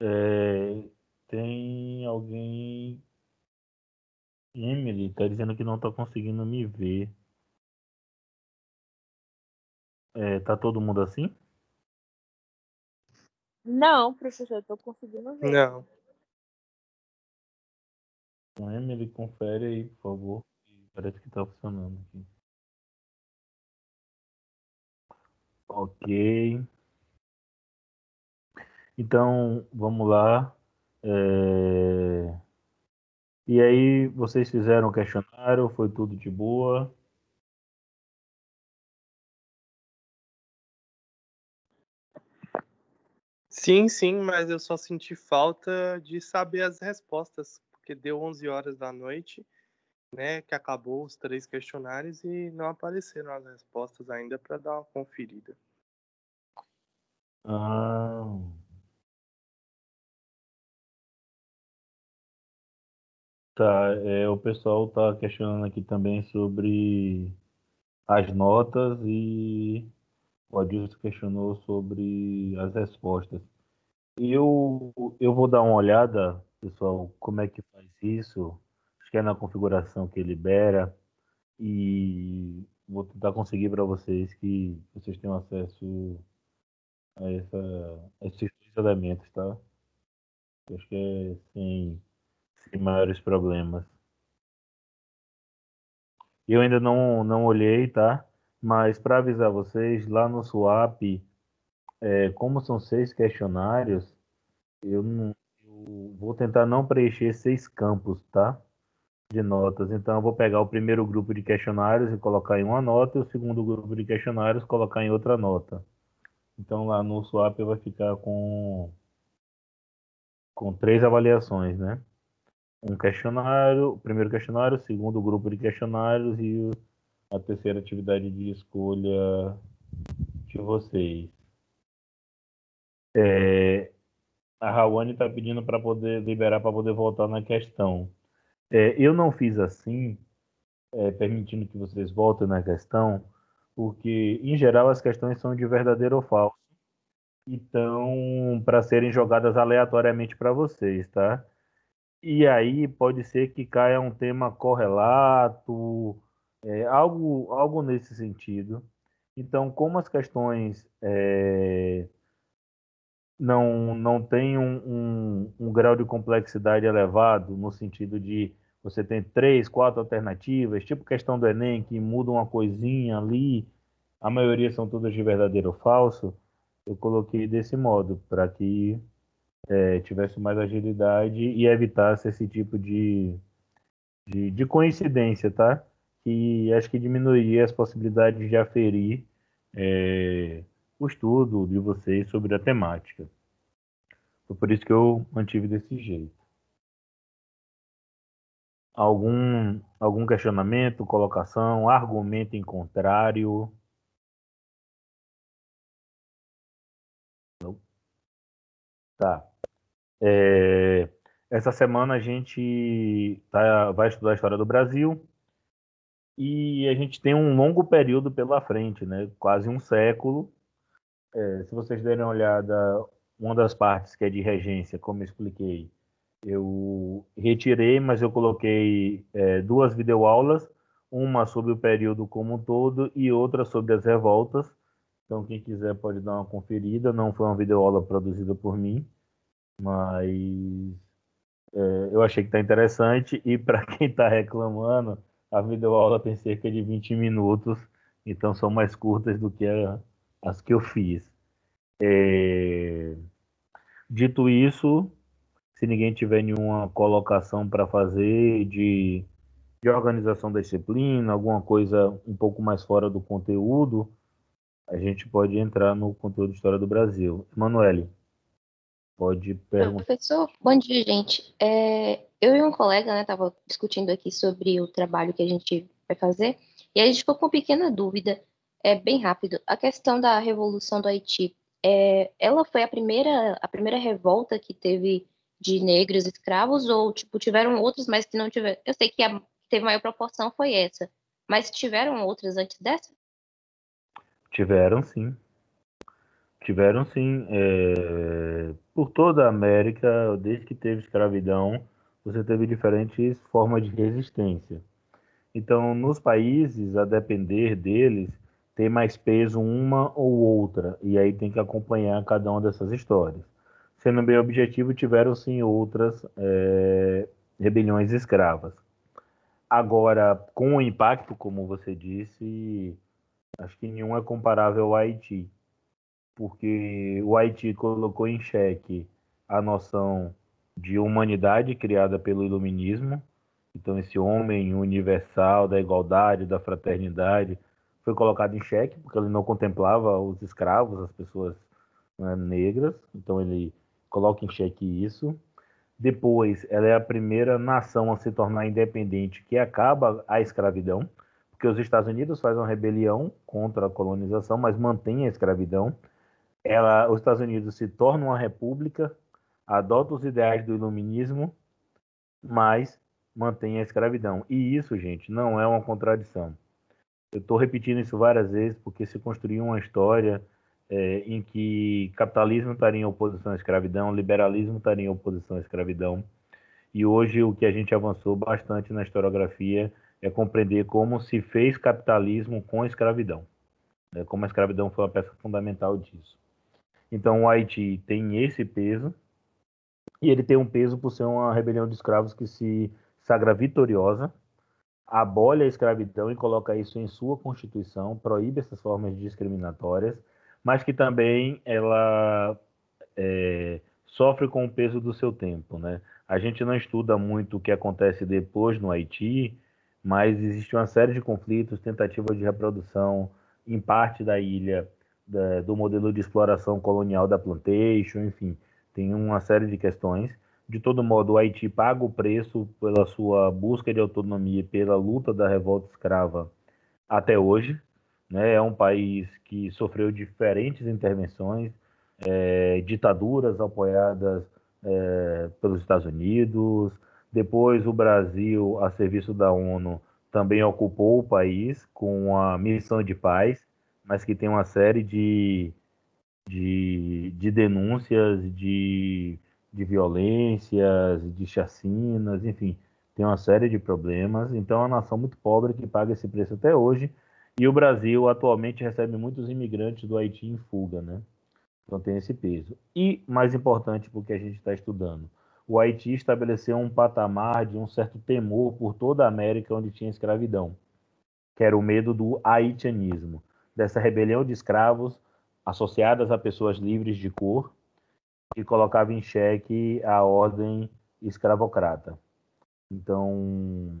É, tem alguém. Emily tá dizendo que não tá conseguindo me ver. É, tá todo mundo assim? Não, professor, eu tô conseguindo ver. Não. Então, Emily, confere aí, por favor. Parece que tá funcionando aqui. Ok. Então, vamos lá. É... E aí, vocês fizeram o questionário? Foi tudo de boa? Sim, sim, mas eu só senti falta de saber as respostas, porque deu 11 horas da noite, né, que acabou os três questionários e não apareceram as respostas ainda para dar uma conferida. Ah. Tá, é, o pessoal tá questionando aqui também sobre as notas e o Adilson questionou sobre as respostas. Eu, eu vou dar uma olhada, pessoal, como é que faz isso. Acho que é na configuração que libera. E vou tentar conseguir para vocês que vocês tenham acesso a, essa, a esses elementos, tá? Acho que é sem sem maiores problemas. Eu ainda não, não olhei, tá? Mas para avisar vocês, lá no Swap, é, como são seis questionários, eu, não, eu vou tentar não preencher seis campos, tá? De notas. Então, eu vou pegar o primeiro grupo de questionários e colocar em uma nota, e o segundo grupo de questionários colocar em outra nota. Então, lá no Swap vai ficar com, com três avaliações, né? Um questionário, o primeiro questionário, o segundo grupo de questionários e a terceira atividade de escolha de vocês. É, a Rawane está pedindo para poder liberar para poder voltar na questão. É, eu não fiz assim, é, permitindo que vocês voltem na questão, porque em geral as questões são de verdadeiro ou falso, então para serem jogadas aleatoriamente para vocês, tá? E aí pode ser que caia um tema correlato, é, algo, algo nesse sentido. Então, como as questões é, não, não têm um, um, um, grau de complexidade elevado, no sentido de você tem três, quatro alternativas, tipo questão do Enem, que muda uma coisinha ali, a maioria são todas de verdadeiro ou falso, eu coloquei desse modo, para que é, tivesse mais agilidade e evitasse esse tipo de, de, de, coincidência, tá? Que acho que diminuiria as possibilidades de aferir é, o estudo de vocês sobre a temática. Foi por isso que eu mantive desse jeito. Algum, algum questionamento, colocação, argumento em contrário? Tá. É, essa semana a gente tá, vai estudar a história do Brasil e a gente tem um longo período pela frente, né? quase um século. É, se vocês derem uma olhada, uma das partes que é de regência, como eu expliquei, eu retirei, mas eu coloquei é, duas videoaulas, uma sobre o período como um todo e outra sobre as revoltas. Então, quem quiser pode dar uma conferida. Não foi uma videoaula produzida por mim, mas é, eu achei que está interessante. E para quem está reclamando, a videoaula tem cerca de 20 minutos, então são mais curtas do que a, as que eu fiz. É... Dito isso, se ninguém tiver nenhuma colocação para fazer de, de organização da disciplina, alguma coisa um pouco mais fora do conteúdo, a gente pode entrar no conteúdo de História do Brasil. Emanuele, pode perguntar. Professor, bom dia, gente. É, eu e um colega, né, tava discutindo aqui sobre o trabalho que a gente vai fazer, e a gente ficou com uma pequena dúvida, é bem rápido. A questão da Revolução do Haiti, é, ela foi a primeira, a primeira revolta que teve de negros escravos, ou, tipo, tiveram outras, mas que não tiveram... Eu sei que a que teve maior proporção foi essa, mas tiveram outras antes dessa? Tiveram, sim. Tiveram sim, é, por toda a América, desde que teve escravidão, você teve diferentes formas de resistência. Então, nos países, a depender deles, tem mais peso uma ou outra, e aí tem que acompanhar cada uma dessas histórias. Sendo bem objetivo, tiveram sim outras é, rebeliões escravas. Agora, com o impacto, como você disse, acho que nenhum é comparável ao Haiti, porque o Haiti colocou em xeque a noção de humanidade criada pelo iluminismo. Então, esse homem universal da igualdade, da fraternidade, foi colocado em xeque, porque ele não contemplava os escravos, as pessoas né, negras. Então, ele coloca em xeque isso. Depois, ela é a primeira nação a se tornar independente que acaba a escravidão, porque os Estados Unidos fazem uma rebelião contra a colonização, mas mantém a escravidão. Ela, os Estados Unidos se torna uma república, adota os ideais do iluminismo, mas mantém a escravidão. E isso, gente, não é uma contradição. Eu estou repetindo isso várias vezes porque se construiu uma história é, em que capitalismo estaria em oposição à escravidão, liberalismo estaria em oposição à escravidão. E hoje o que a gente avançou bastante na historiografia é compreender como se fez capitalismo com a escravidão, né? como a escravidão foi uma peça fundamental disso. Então o Haiti tem esse peso, e ele tem um peso por ser uma rebelião de escravos que se sagra vitoriosa, abole a escravidão e coloca isso em sua constituição, proíbe essas formas discriminatórias, mas que também ela é, sofre com o peso do seu tempo, né? A gente não estuda muito o que acontece depois no Haiti, mas existe uma série de conflitos, tentativas de reprodução em parte da ilha da, do modelo de exploração colonial da plantation, enfim, tem uma série de questões. De todo modo, o Haiti paga o preço pela sua busca de autonomia e pela luta da revolta escrava até hoje. Né? É um país que sofreu diferentes intervenções, é, ditaduras apoiadas é, pelos Estados Unidos. Depois, o Brasil, a serviço da ONU, também ocupou o país com a missão de paz, mas que tem uma série de, de, de denúncias de, de violências, de chacinas, enfim, tem uma série de problemas. Então, é uma nação muito pobre que paga esse preço até hoje e o Brasil atualmente recebe muitos imigrantes do Haiti em fuga, né? Então tem esse peso. E, mais importante porque a gente está estudando, o Haiti estabeleceu um patamar de um certo temor por toda a América onde tinha escravidão, que era o medo do haitianismo, dessa rebelião de escravos associadas a pessoas livres de cor, que colocava em xeque a ordem escravocrata. Então,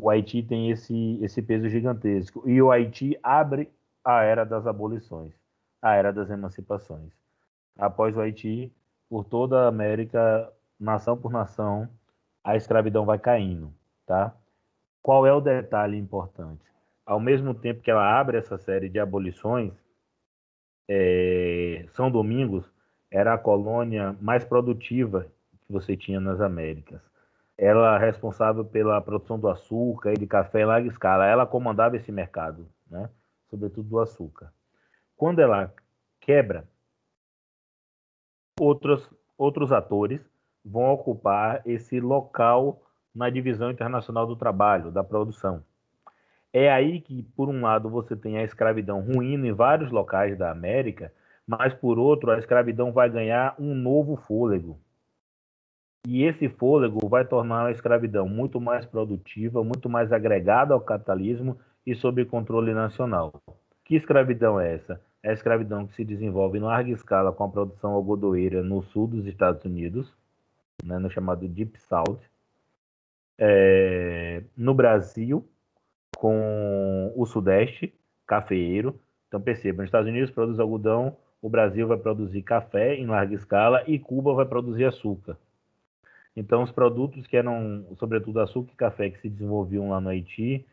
o Haiti tem esse, esse peso gigantesco. E o Haiti abre a era das abolições, a era das emancipações. Após o Haiti, por toda a América, nação por nação, a escravidão vai caindo, tá? Qual é o detalhe importante? Ao mesmo tempo que ela abre essa série de abolições, é, São Domingos era a colônia mais produtiva que você tinha nas Américas ela é responsável pela produção do açúcar e de café em larga escala. Ela comandava esse mercado, né? sobretudo do açúcar. Quando ela quebra, outros, outros atores vão ocupar esse local na divisão internacional do trabalho, da produção. É aí que, por um lado, você tem a escravidão ruindo em vários locais da América, mas, por outro, a escravidão vai ganhar um novo fôlego. E esse fôlego vai tornar a escravidão muito mais produtiva, muito mais agregada ao capitalismo e sob controle nacional. Que escravidão é essa? É a escravidão que se desenvolve em larga escala com a produção algodoeira no sul dos Estados Unidos, né, no chamado Deep South. É, no Brasil, com o Sudeste, cafeeiro. Então percebam, os Estados Unidos produz algodão, o Brasil vai produzir café em larga escala e Cuba vai produzir açúcar. Então, os produtos que eram, sobretudo açúcar e café, que se desenvolviam lá no Haiti,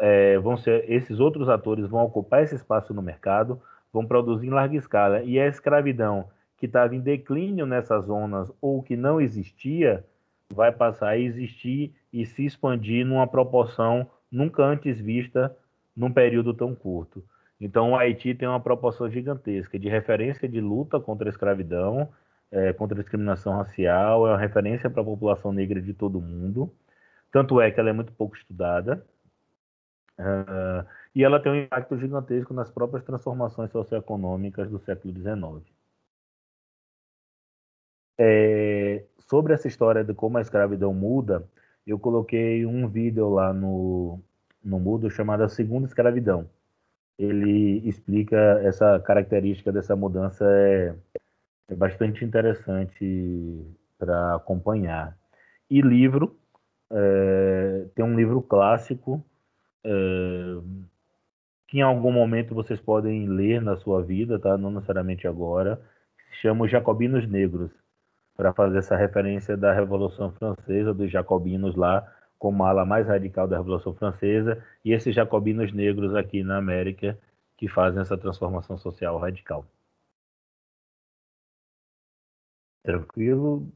é, vão ser esses outros atores vão ocupar esse espaço no mercado, vão produzir em larga escala. E a escravidão que estava em declínio nessas zonas ou que não existia, vai passar a existir e se expandir numa proporção nunca antes vista num período tão curto. Então, o Haiti tem uma proporção gigantesca de referência de luta contra a escravidão, é, contra a discriminação racial, é uma referência para a população negra de todo mundo. Tanto é que ela é muito pouco estudada. Uh, e ela tem um impacto gigantesco nas próprias transformações socioeconômicas do século XIX. É, sobre essa história de como a escravidão muda, eu coloquei um vídeo lá no, no Mudo chamado A Segunda Escravidão. Ele explica essa característica dessa mudança, é, é bastante interessante para acompanhar. E livro, é, tem um livro clássico é, que em algum momento vocês podem ler na sua vida, tá? não necessariamente agora, que se chama Os Jacobinos Negros, para fazer essa referência da Revolução Francesa, dos jacobinos lá, como a ala mais radical da Revolução Francesa, e esses jacobinos negros aqui na América que fazem essa transformação social radical. Tranquilo?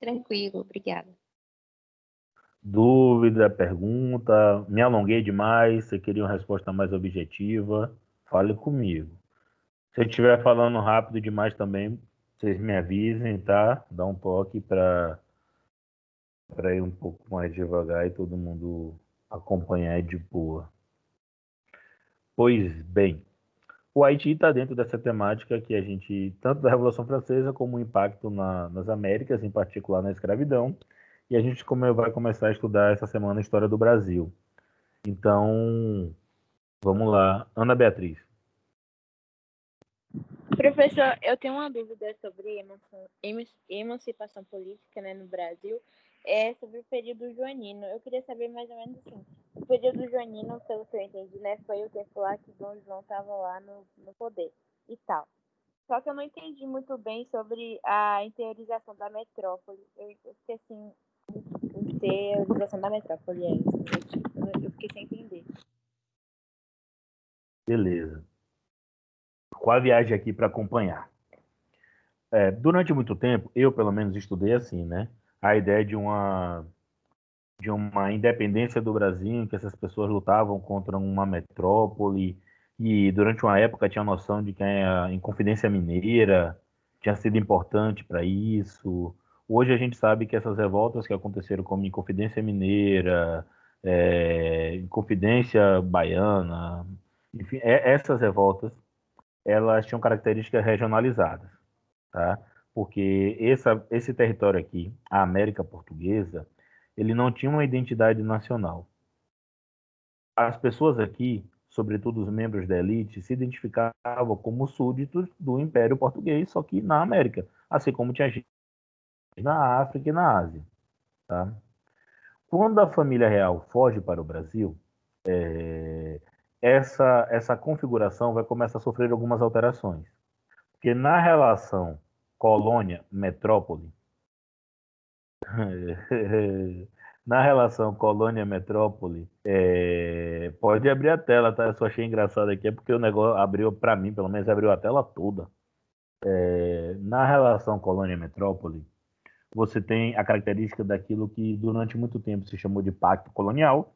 Tranquilo, obrigada. Dúvida, pergunta? Me alonguei demais? Você queria uma resposta mais objetiva? Fale comigo. Se eu estiver falando rápido demais também, vocês me avisem, tá? Dá um toque para para ir um pouco mais devagar e todo mundo acompanhar de boa. Pois bem, o Haiti está dentro dessa temática que a gente, tanto da Revolução Francesa como o impacto na, nas Américas, em particular na escravidão, e a gente como vai começar a estudar essa semana a história do Brasil. Então, vamos lá. Ana Beatriz. Professor, eu tenho uma dúvida sobre emancipação política né, no Brasil, é sobre o período joanino. Eu queria saber mais ou menos assim, o período joanino, pelo que eu entendi, né, foi o tempo lá que Dom João estava lá no, no poder e tal. Só que eu não entendi muito bem sobre a interiorização da metrópole. Eu fiquei assim, interiorização da metrópole, é isso. Eu fiquei sem entender. Beleza com a viagem aqui para acompanhar. É, durante muito tempo, eu pelo menos estudei assim, né? A ideia de uma de uma independência do Brasil, em que essas pessoas lutavam contra uma metrópole e durante uma época tinha a noção de que a Inconfidência Mineira tinha sido importante para isso. Hoje a gente sabe que essas revoltas que aconteceram como Inconfidência Mineira, é, Inconfidência Baiana, enfim, é, essas revoltas elas tinham características regionalizadas, tá? Porque essa, esse território aqui, a América Portuguesa, ele não tinha uma identidade nacional. As pessoas aqui, sobretudo os membros da elite, se identificavam como súditos do Império Português, só que na América, assim como tinha gente na África e na Ásia, tá? Quando a família real foge para o Brasil, é, essa, essa configuração vai começar a sofrer algumas alterações. Porque na relação colônia-metrópole, na relação colônia-metrópole, é... pode abrir a tela, tá? Eu só achei engraçado aqui, é porque o negócio abriu, para mim, pelo menos, abriu a tela toda. É... Na relação colônia-metrópole, você tem a característica daquilo que durante muito tempo se chamou de pacto colonial,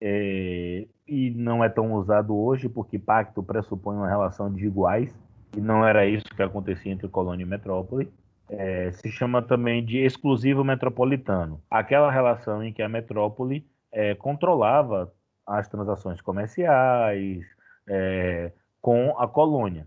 é, e não é tão usado hoje porque pacto pressupõe uma relação de iguais e não era isso que acontecia entre colônia e metrópole. É, se chama também de exclusivo metropolitano, aquela relação em que a metrópole é, controlava as transações comerciais é, com a colônia,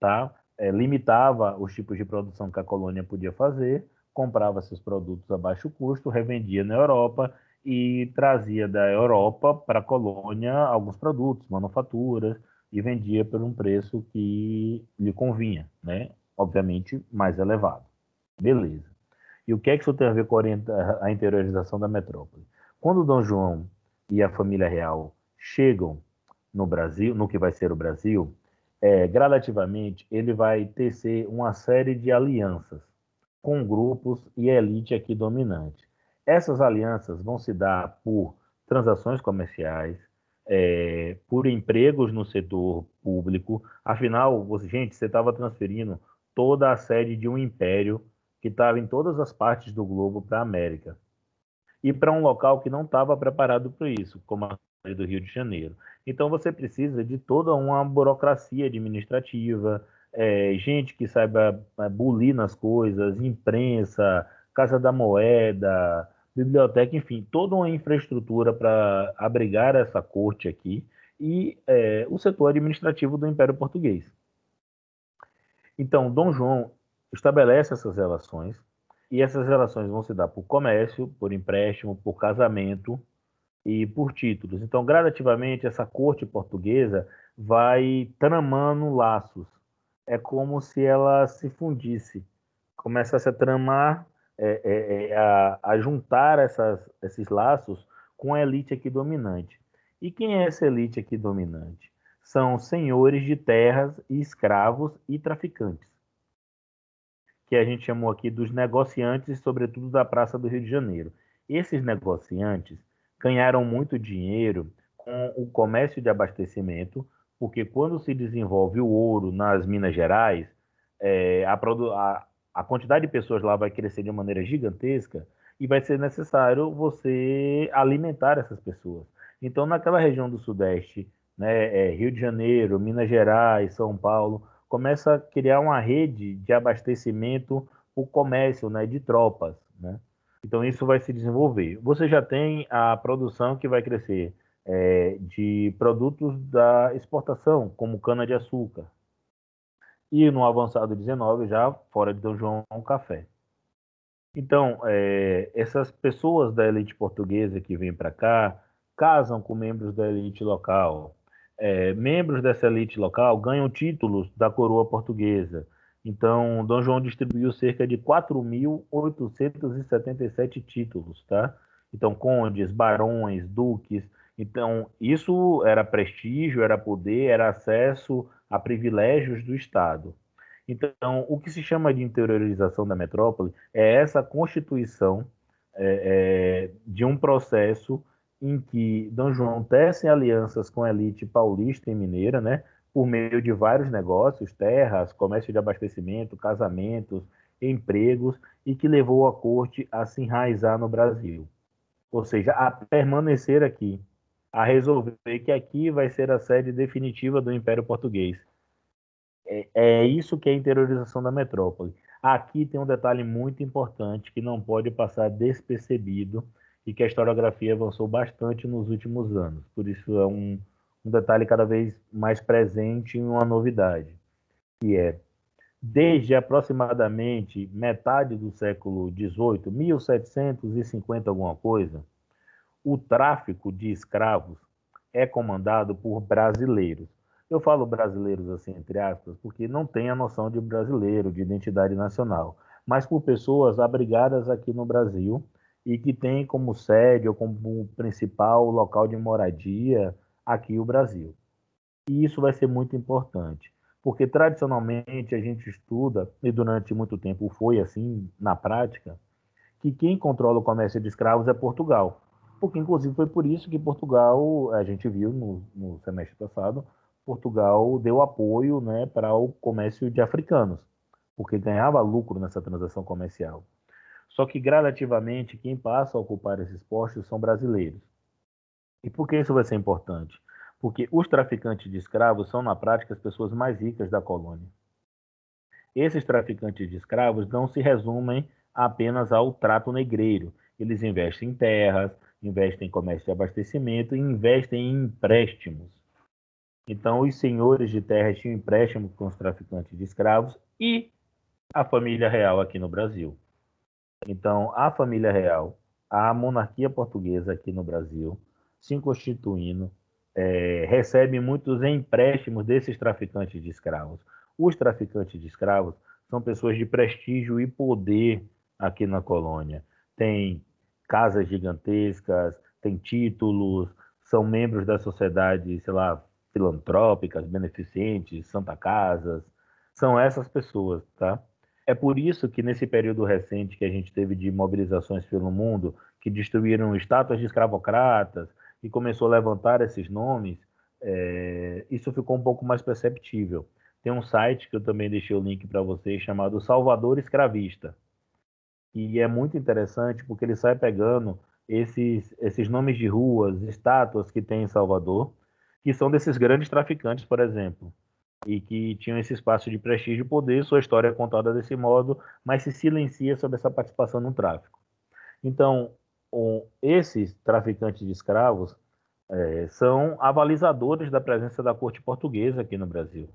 tá? É, limitava os tipos de produção que a colônia podia fazer, comprava seus produtos a baixo custo, revendia na Europa e trazia da Europa para a colônia alguns produtos, manufaturas, e vendia por um preço que lhe convinha, né? obviamente mais elevado. Beleza. E o que é que isso tem a ver com a interiorização da metrópole? Quando Dom João e a família real chegam no Brasil, no que vai ser o Brasil, é, gradativamente ele vai tecer uma série de alianças com grupos e elite aqui dominante. Essas alianças vão se dar por transações comerciais, é, por empregos no setor público. Afinal, você, gente, você estava transferindo toda a sede de um império que estava em todas as partes do globo para a América. E para um local que não estava preparado para isso, como a do Rio de Janeiro. Então você precisa de toda uma burocracia administrativa, é, gente que saiba é, bulir nas coisas, imprensa, Casa da Moeda, biblioteca, enfim, toda uma infraestrutura para abrigar essa corte aqui e é, o setor administrativo do Império Português. Então, Dom João estabelece essas relações e essas relações vão se dar por comércio, por empréstimo, por casamento e por títulos. Então, gradativamente, essa corte portuguesa vai tramando laços. É como se ela se fundisse, começasse a tramar, é, é, é, a, a, juntar essas, esses laços com a elite aqui dominante. E quem é essa elite aqui dominante? São senhores de terras e escravos e traficantes, que a gente chamou aqui dos negociantes, sobretudo da Praça do Rio de Janeiro. Esses negociantes ganharam muito dinheiro com o comércio de abastecimento, porque quando se desenvolve o ouro nas Minas Gerais, é, a, a, a quantidade de pessoas lá vai crescer de uma maneira gigantesca e vai ser necessário você alimentar essas pessoas. Então, naquela região do Sudeste, né, é, Rio de Janeiro, Minas Gerais, São Paulo, começa a criar uma rede de abastecimento o comércio né, de tropas. Né? Então, isso vai se desenvolver. Você já tem a produção que vai crescer é, de produtos da exportação, como cana-de-açúcar. E no avançado 19, já fora de Dom João, café. Então, é, essas pessoas da elite portuguesa que vêm para cá casam com membros da elite local. É, membros dessa elite local ganham títulos da coroa portuguesa então, Dom João distribuiu cerca de 4.877 títulos, tá? Então, condes, barões, duques. Então, isso era prestígio, era poder, era acesso a privilégios do Estado. Então, o que se chama de interiorização da metrópole é essa constituição é, é, de um processo em que Dom João tece alianças com a elite paulista e mineira, né? por meio de vários negócios, terras, comércio de abastecimento, casamentos, empregos, e que levou a corte a se enraizar no Brasil. Ou seja, a permanecer aqui, a resolver que aqui vai ser a sede definitiva do Império Português. É, é isso que é a interiorização da metrópole. Aqui tem um detalhe muito importante que não pode passar despercebido e que a historiografia avançou bastante nos últimos anos. Por isso é um, um detalhe cada vez mais presente em uma novidade, que é desde aproximadamente metade do século XVIII, 1750 alguma coisa, o tráfico de escravos é comandado por brasileiros. Eu falo brasileiros assim entre aspas, porque não tem a noção de brasileiro, de identidade nacional, mas por pessoas abrigadas aqui no Brasil e que têm como sede ou como principal local de moradia aqui o Brasil. E isso vai ser muito importante, porque tradicionalmente a gente estuda, e durante muito tempo foi assim na prática, que quem controla o comércio de escravos é Portugal. Porque, inclusive, foi por isso que Portugal, a gente viu no, no semestre passado, Portugal deu apoio né, para o comércio de africanos, porque ganhava lucro nessa transação comercial. Só que, gradativamente, quem passa a ocupar esses postos são brasileiros. E por que isso vai ser importante? Porque os traficantes de escravos são, na prática, as pessoas mais ricas da colônia. Esses traficantes de escravos não se resumem apenas ao trato negreiro. Eles investem em terras, investem em comércio de abastecimento e investem em empréstimos. Então, os senhores de terras tinham empréstimo com os traficantes de escravos e a família real aqui no Brasil. Então, a família real, a monarquia portuguesa aqui no Brasil, se constituindo, é, recebe muitos empréstimos desses traficantes de escravos. Os traficantes de escravos são pessoas de prestígio e poder aqui na colônia. Tem casas gigantescas, tem títulos, são membros da sociedade, sei lá, filantrópicas, beneficentes, Santa Casas. São essas pessoas, tá? É por isso que nesse período recente que a gente teve de mobilizações pelo mundo, que destruíram estátuas de escravocratas, e começou a levantar esses nomes, é, isso ficou um pouco mais perceptível. Tem um site que eu também deixei o link para vocês chamado Salvador Escravista. E é muito interessante porque ele sai pegando esses, esses nomes de ruas, estátuas que tem em Salvador, que são desses grandes traficantes, por exemplo, e que tinham esse espaço de prestígio e poder. Sua história é contada desse modo, mas se silencia sobre essa participação no tráfico. Então, um, esses traficantes de escravos é, são avalizadores da presença da corte portuguesa aqui no Brasil.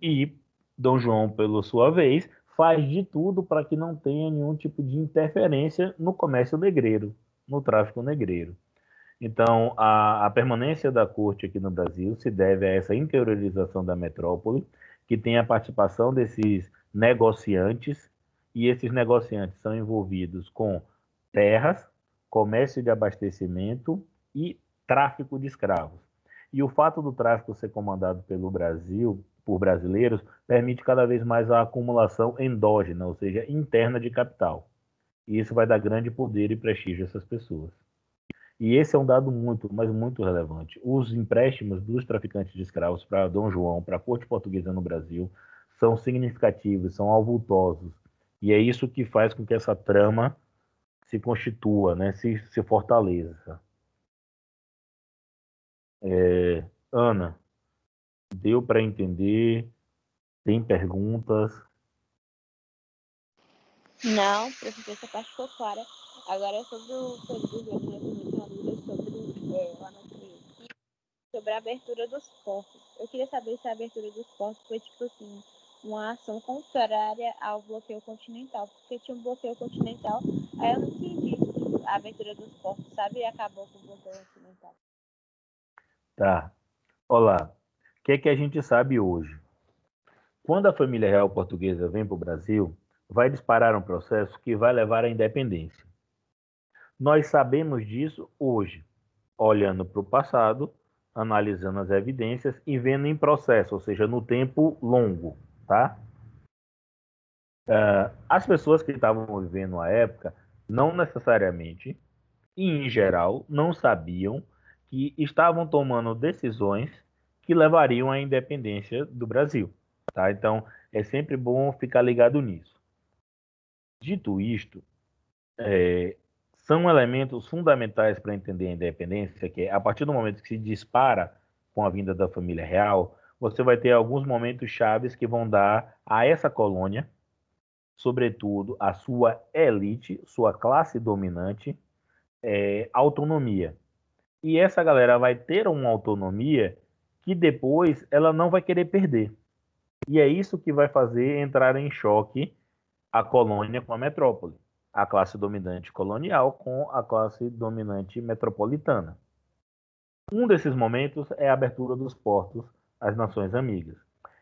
E Dom João, pela sua vez, faz de tudo para que não tenha nenhum tipo de interferência no comércio negreiro, no tráfico negreiro. Então, a, a, permanência da corte aqui no Brasil se deve a essa interiorização da metrópole, que tem a participação desses negociantes, e esses negociantes são envolvidos com terras, comércio de abastecimento e tráfico de escravos. E o fato do tráfico ser comandado pelo Brasil por brasileiros permite cada vez mais a acumulação endógena, ou seja, interna de capital. E isso vai dar grande poder e prestígio a essas pessoas. E esse é um dado muito, mas muito relevante. Os empréstimos dos traficantes de escravos para Dom João, para a corte portuguesa no Brasil, são significativos, são avultosos. E é isso que faz com que essa trama se constitua, né, se, se fortaleça. É, Ana, Deu para entender? Tem perguntas? Não, professor, essa parte ficou clara. Agora sobre o período, eu queria fazer uma dúvida sobre, é, no sobre a abertura dos portos. Eu queria saber se a abertura dos portos foi tipo assim, uma ação contrária ao bloqueio continental, porque tinha um bloqueio continental, aí eu não entendi a abertura dos portos, sabe? E acabou com o bloqueio continental. Tá. Olá que é que a gente sabe hoje? Quando a família real portuguesa vem para o Brasil, vai disparar um processo que vai levar à independência. Nós sabemos disso hoje, olhando para o passado, analisando as evidências e vendo em processo, ou seja, no tempo longo, tá? Uh, as pessoas que estavam vivendo a época não necessariamente, e em geral, não sabiam que estavam tomando decisões que levariam à independência do Brasil. Tá? Então, é sempre bom ficar ligado nisso. Dito isto, é, são elementos fundamentais para entender a independência, que é a partir do momento que se dispara com a vinda da família real, você vai ter alguns momentos chaves que vão dar a essa colônia, sobretudo a sua elite, sua classe dominante, é, autonomia. E essa galera vai ter uma autonomia que depois ela não vai querer perder. E é isso que vai fazer entrar em choque a colônia com a metrópole, a classe dominante colonial com a classe dominante metropolitana. Um desses momentos é a abertura dos portos às nações amigas.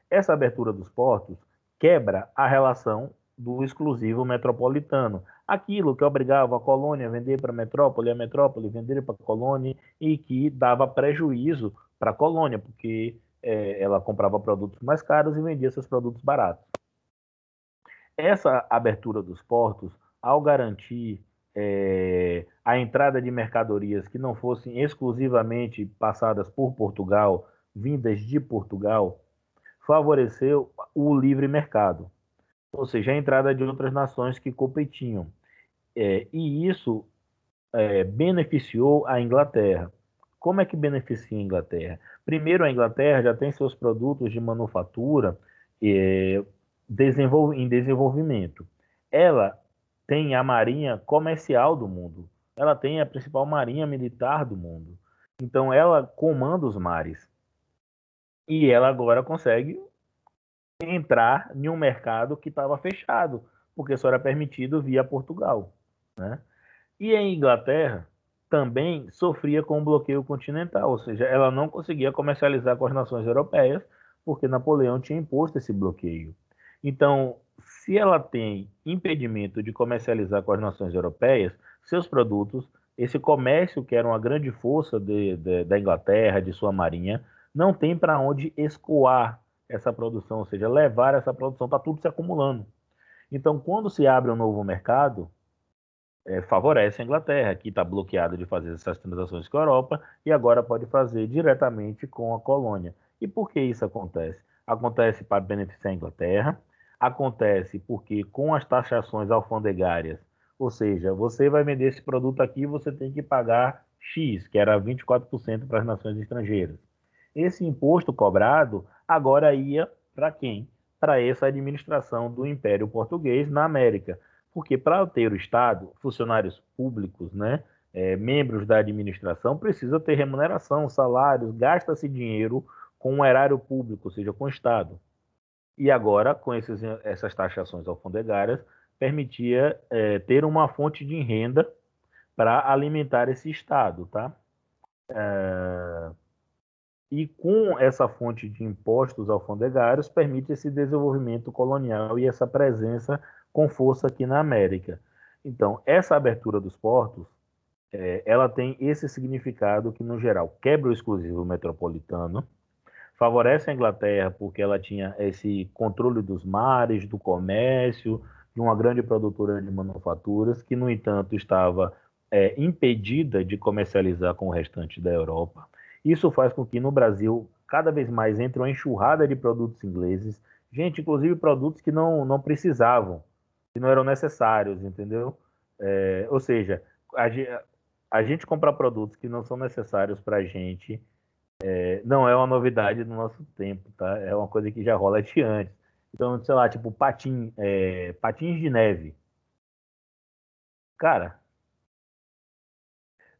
Essa abertura dos portos quebra a relação do exclusivo metropolitano, aquilo que obrigava a colônia a vender para a metrópole, a metrópole vender para a colônia e que dava prejuízo para a colônia, porque é, ela comprava produtos mais caros e vendia seus produtos baratos. Essa abertura dos portos, ao garantir é, a entrada de mercadorias que não fossem exclusivamente passadas por Portugal, vindas de Portugal, favoreceu o livre mercado, ou seja, a entrada de outras nações que competiam. É, e isso é, beneficiou a Inglaterra. Como é que beneficia a Inglaterra? Primeiro, a Inglaterra já tem seus produtos de manufatura eh, em desenvolvimento. Ela tem a marinha comercial do mundo. Ela tem a principal marinha militar do mundo. Então, ela comanda os mares. E ela agora consegue entrar em um mercado que estava fechado, porque só era permitido via Portugal. Né? E a Inglaterra também sofria com o bloqueio continental, ou seja, ela não conseguia comercializar com as nações europeias, porque Napoleão tinha imposto esse bloqueio. Então, se ela tem impedimento de comercializar com as nações europeias seus produtos, esse comércio, que era uma grande força de, de, da Inglaterra, de sua marinha, não tem para onde escoar essa produção, ou seja, levar essa produção, está tudo se acumulando. Então, quando se abre um novo mercado, é, favorece a Inglaterra, que está bloqueada de fazer essas transações com a Europa e agora pode fazer diretamente com a colônia. E por que isso acontece? Acontece para beneficiar a Inglaterra, acontece porque com as taxações alfandegárias Ou seja, você vai vender esse produto aqui, você tem que pagar X, que era 24% para as nações estrangeiras. Esse imposto cobrado agora ia para quem? Para essa administração do Império Português na América. Porque para ter o Estado, funcionários públicos, né, é, membros da administração, precisa ter remuneração, salários, gasta-se dinheiro com o erário público, ou seja, com o Estado. E agora, com esses, essas taxações alfandegárias, permitia é, ter uma fonte de renda para alimentar esse Estado, tá? É, e com essa fonte de impostos alfandegários permite esse desenvolvimento colonial e essa presença com força aqui na América. Então, essa abertura dos portos, é, ela tem esse significado que, no geral, quebra o exclusivo metropolitano, favorece a Inglaterra porque ela tinha esse controle dos mares, do comércio, de uma grande produtora de manufaturas, que, no entanto, estava é, impedida de comercializar com o restante da Europa. Isso faz com que no Brasil cada vez mais entre uma enxurrada de produtos ingleses, gente, inclusive produtos que não, não precisavam, que não eram necessários, entendeu? É, ou seja, a, a, gente comprar produtos que não são necessários para a gente é, não é uma novidade no nosso tempo, tá? É uma coisa que já rola de antes. Então, sei lá, tipo patim, é, patins de neve. Cara,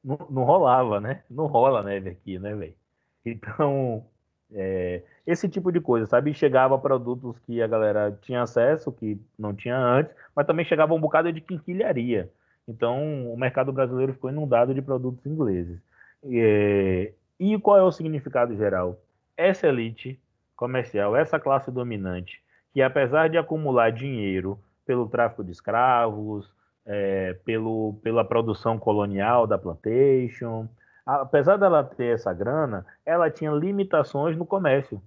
não, não rolava, né? Não rola neve aqui, né, velho? Então, é, esse tipo de coisa, sabe? Chegava produtos que a galera tinha acesso, que não tinha antes, mas também chegava um bocado de quinquilharia. Então, o mercado brasileiro ficou inundado de produtos ingleses. É, e qual é o significado geral? Essa elite comercial, essa classe dominante, que apesar de acumular dinheiro pelo tráfico de escravos, é, pelo, pela produção colonial da plantation. Apesar dela ter essa grana, ela tinha limitações no comércio,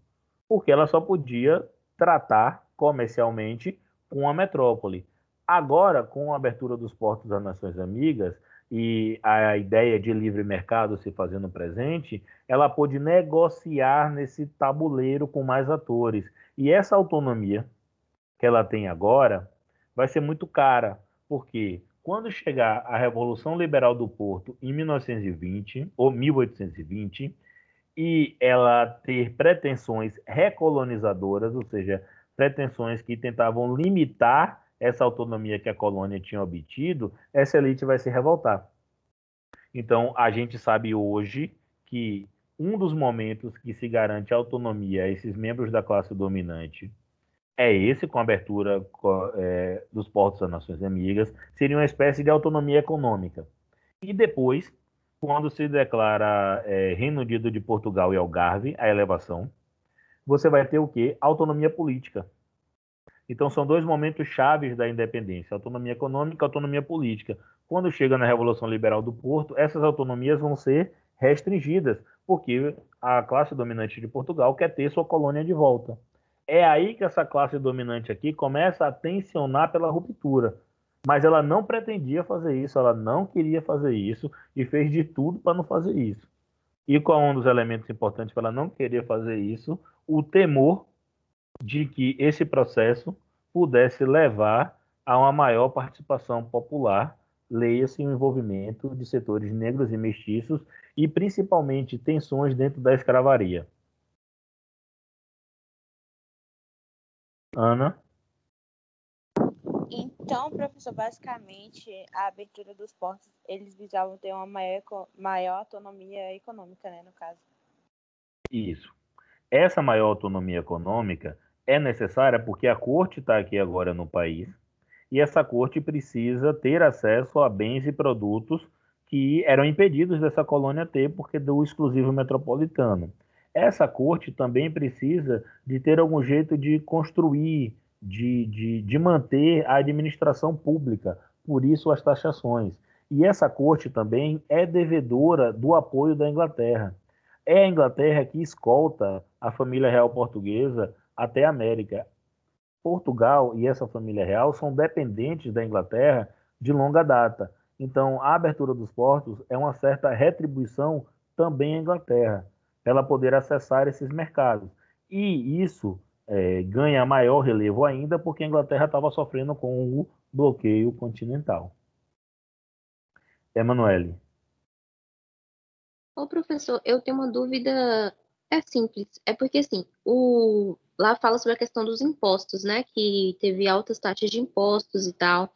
porque ela só podia tratar comercialmente com a metrópole. Agora, com a abertura dos portos das Nações Amigas e a ideia de livre mercado se fazendo presente, ela pôde negociar nesse tabuleiro com mais atores. E essa autonomia que ela tem agora vai ser muito cara, porque quando chegar a Revolução Liberal do Porto em 1920 ou 1820 e ela ter pretensões recolonizadoras, ou seja, pretensões que tentavam limitar essa autonomia que a colônia tinha obtido, essa elite vai se revoltar. Então, a gente sabe hoje que um dos momentos que se garante autonomia a esses membros da classe dominante é esse, com a abertura é, dos portos das Nações Amigas, seria uma espécie de autonomia econômica. E depois, quando se declara é, Reino Unido de Portugal e Algarve, a elevação, você vai ter o quê? Autonomia política. Então, são dois momentos chaves da independência: autonomia econômica autonomia política. Quando chega na Revolução Liberal do Porto, essas autonomias vão ser restringidas, porque a classe dominante de Portugal quer ter sua colônia de volta é aí que essa classe dominante aqui começa a tensionar pela ruptura. Mas ela não pretendia fazer isso, ela não queria fazer isso e fez de tudo para não fazer isso. E qual é um dos elementos importantes para ela não querer fazer isso? O temor de que esse processo pudesse levar a uma maior participação popular, leia-se o envolvimento de setores negros e mestiços e principalmente tensões dentro da escravaria. Ana? Então, professor, basicamente, a abertura dos portos, eles visavam ter uma maior, maior autonomia econômica, né, no caso. Isso. Essa maior autonomia econômica é necessária porque a corte está aqui agora no país e essa corte precisa ter acesso a bens e produtos que eram impedidos dessa colônia ter porque do exclusivo metropolitano. Essa corte também precisa de ter algum jeito de construir, de, de, de manter a administração pública, por isso as taxações. E essa corte também é devedora do apoio da Inglaterra. É a Inglaterra que escolta a família real portuguesa até a América. Portugal e essa família real são dependentes da Inglaterra de longa data. Então, a abertura dos portos é uma certa retribuição também à Inglaterra ela poder acessar esses mercados. E isso é, ganha maior relevo ainda porque a Inglaterra estava sofrendo com o bloqueio continental. Emanuele. Ô, professor, eu tenho uma dúvida. É simples. É porque, assim, o... lá fala sobre a questão dos impostos, né? Que teve altas taxas de impostos e tal.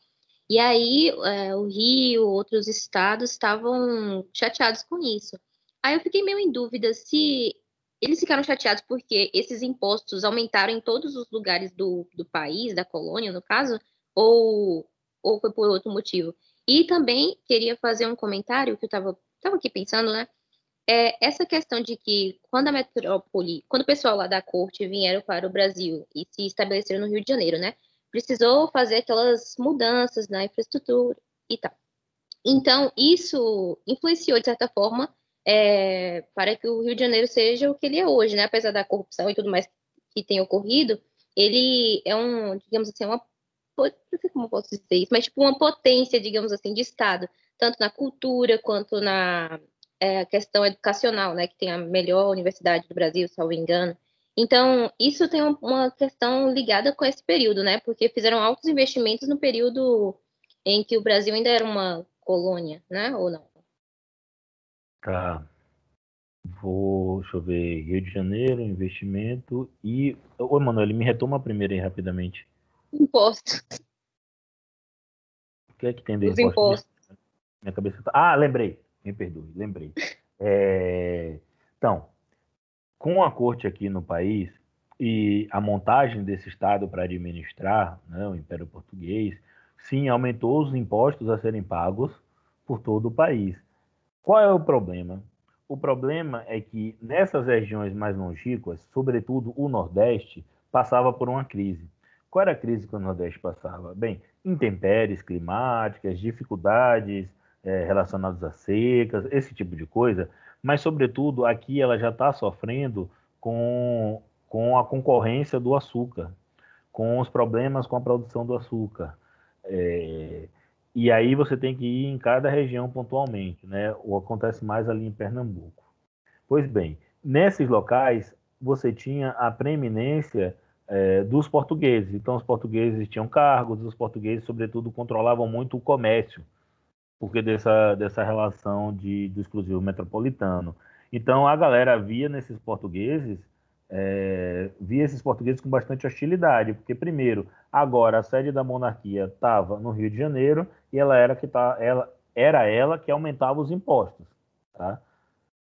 E aí, é, o Rio, outros estados estavam chateados com isso. Aí eu fiquei meio em dúvida se eles ficaram chateados porque esses impostos aumentaram em todos os lugares do, do país, da colônia, no caso, ou, ou foi por outro motivo. E também queria fazer um comentário que eu estava tava aqui pensando, né? É, essa questão de que quando a metrópole, quando o pessoal lá da corte vieram para o Brasil e se estabeleceram no Rio de Janeiro, né? Precisou fazer aquelas mudanças na infraestrutura e tal. Então, isso influenciou, de certa forma, é, para que o Rio de Janeiro seja o que ele é hoje, né? Apesar da corrupção e tudo mais que tem ocorrido, ele é um, digamos assim, uma não sei como posso dizer isso, mas tipo uma potência, digamos assim, de Estado, tanto na cultura quanto na é, questão educacional, né? Que tem a melhor universidade do Brasil, me engano. Então, isso tem uma questão ligada com esse período, né? Porque fizeram altos investimentos no período em que o Brasil ainda era uma colônia, né? Ou não? Tá. Vou, deixa eu ver, Rio de Janeiro, investimento e. Ô, Emanuel, me retoma a primeira aí rapidamente. Imposto. O que é que tem de Os impostos? Minha cabeça tá... Ah, lembrei. Me perdoe, lembrei. É... Então, com a corte aqui no país e a montagem desse Estado para administrar né, o Império Português, sim, aumentou os impostos a serem pagos por todo o país. Qual é o problema? O problema é que nessas regiões mais longínquas, sobretudo o Nordeste, passava por uma crise. Qual era a crise que o Nordeste passava? Bem, intempéries climáticas, dificuldades é, relacionadas a secas, esse tipo de coisa, mas, sobretudo, aqui ela já está sofrendo com, com a concorrência do açúcar, com os problemas com a produção do açúcar. É, e aí você tem que ir em cada região pontualmente, né? O acontece mais ali em Pernambuco. Pois bem, nesses locais você tinha a preeminência é, dos portugueses. Então os portugueses tinham cargos, os portugueses, sobretudo, controlavam muito o comércio, porque dessa, dessa relação de, do exclusivo metropolitano. Então a galera via nesses portugueses é, via esses portugueses com bastante hostilidade, porque primeiro, agora a sede da monarquia estava no Rio de Janeiro e ela era que tá, ela era ela que aumentava os impostos, tá?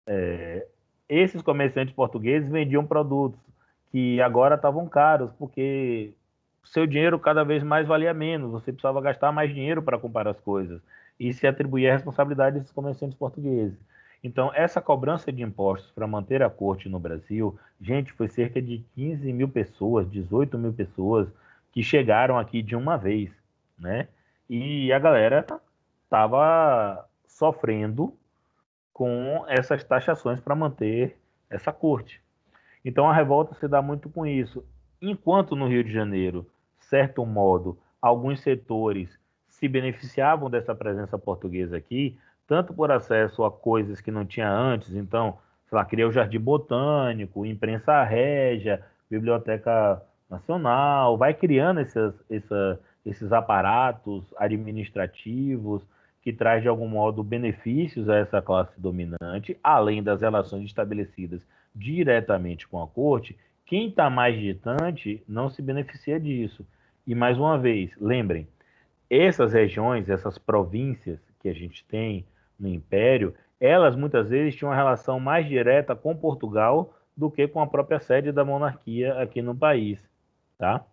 É, esses comerciantes portugueses vendiam produtos que agora estavam caros, porque seu dinheiro cada vez mais valia menos, você precisava gastar mais dinheiro para comprar as coisas e se atribuía a responsabilidade desses comerciantes portugueses. Então, essa cobrança de impostos para manter a corte no Brasil, gente, foi cerca de 15 mil pessoas, 18 mil pessoas que chegaram aqui de uma vez, né? E a galera estava sofrendo com essas taxações para manter essa corte. Então, a revolta se dá muito com isso. Enquanto no Rio de Janeiro, certo modo, alguns setores se beneficiavam dessa presença portuguesa aqui, tanto por acesso a coisas que não tinha antes, então, sei lá, criou o Jardim Botânico, imprensa régia, Biblioteca Nacional, vai criando esses, essa, esses aparatos administrativos que traz de algum modo benefícios a essa classe dominante, além das relações estabelecidas diretamente com a corte, quem está mais distante não se beneficia disso. E mais uma vez, lembrem, essas regiões, essas províncias que a gente tem, no Império, elas muitas vezes tinham uma relação mais direta com Portugal do que com a própria sede da monarquia aqui no país, tá?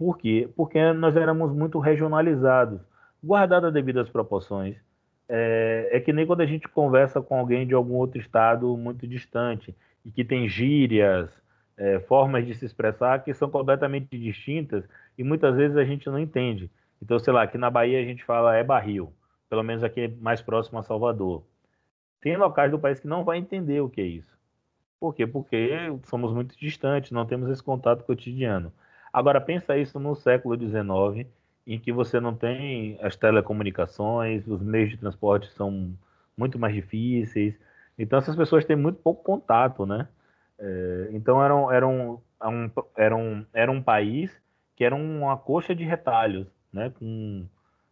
Por quê? Porque nós éramos muito regionalizados, guardadas devidas proporções. É, é, que nem quando a gente conversa com alguém de algum outro estado muito distante e que tem gírias, é, formas de se expressar que são completamente distintas e muitas vezes a gente não entende. Então, sei lá, aqui na Bahia a gente fala é barril pelo menos aqui mais próximo a Salvador. Tem locais do país que não vai entender o que é isso. Por quê? Porque somos muito distantes, não temos esse contato cotidiano. Agora, pensa isso no século XIX, em que você não tem as telecomunicações, os meios de transporte são muito mais difíceis. Então, essas pessoas têm muito pouco contato, né? É, então, era um, era, um, era, um, era um país que era uma coxa de retalhos, né? Com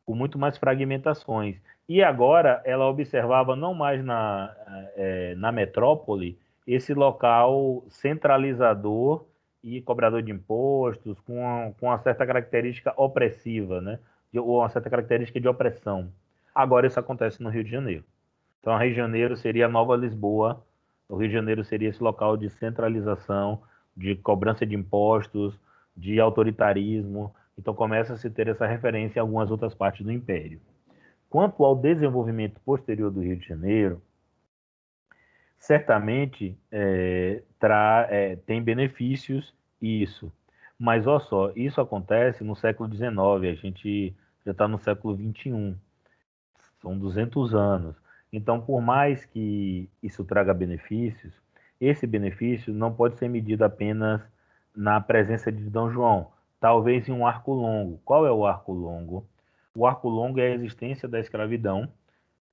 com muito mais fragmentações. E agora ela observava não mais na, é, na metrópole esse local centralizador e cobrador de impostos, com uma, com uma certa característica opressiva, né? ou uma certa característica de opressão. Agora isso acontece no Rio de Janeiro. Então, Rio de Janeiro seria a nova Lisboa, o Rio de Janeiro seria esse local de centralização, de cobrança de impostos, de autoritarismo. Então, começa a se ter essa referência em algumas outras partes do Império. Quanto ao desenvolvimento posterior do Rio de Janeiro, certamente é, tra, é, tem benefícios isso. Mas olha só, isso acontece no século XIX, a gente já está no século XXI. São 200 anos. Então, por mais que isso traga benefícios, esse benefício não pode ser medido apenas na presença de Dom João, talvez em um arco longo. Qual é o arco longo? O arco longo é a existência da escravidão,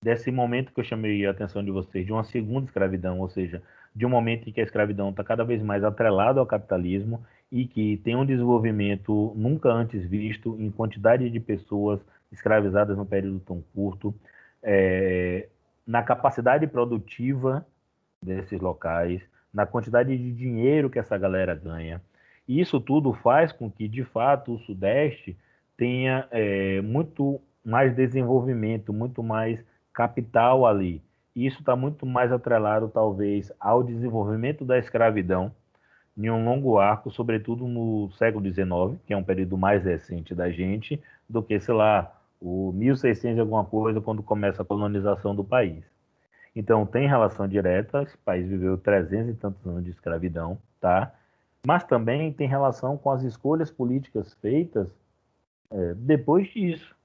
desse momento que eu chamei a atenção de vocês, de uma segunda escravidão, ou seja, de um momento em que a escravidão está cada vez mais atrelada ao capitalismo e que tem um desenvolvimento nunca antes visto em quantidade de pessoas escravizadas num período tão curto, é, na capacidade produtiva desses locais, na quantidade de dinheiro que essa galera ganha. E isso tudo faz com que, de fato, o Sudeste tenha é, muito mais desenvolvimento, muito mais capital ali. Isso está muito mais atrelado, talvez, ao desenvolvimento da escravidão em um longo arco, sobretudo no século XIX, que é um período mais recente da gente, do que, sei lá, o 1600 alguma coisa, quando começa a colonização do país. Então, tem relação direta, esse país viveu 300 e tantos anos de escravidão, tá? Mas também tem relação com as escolhas políticas feitas é, depois disso,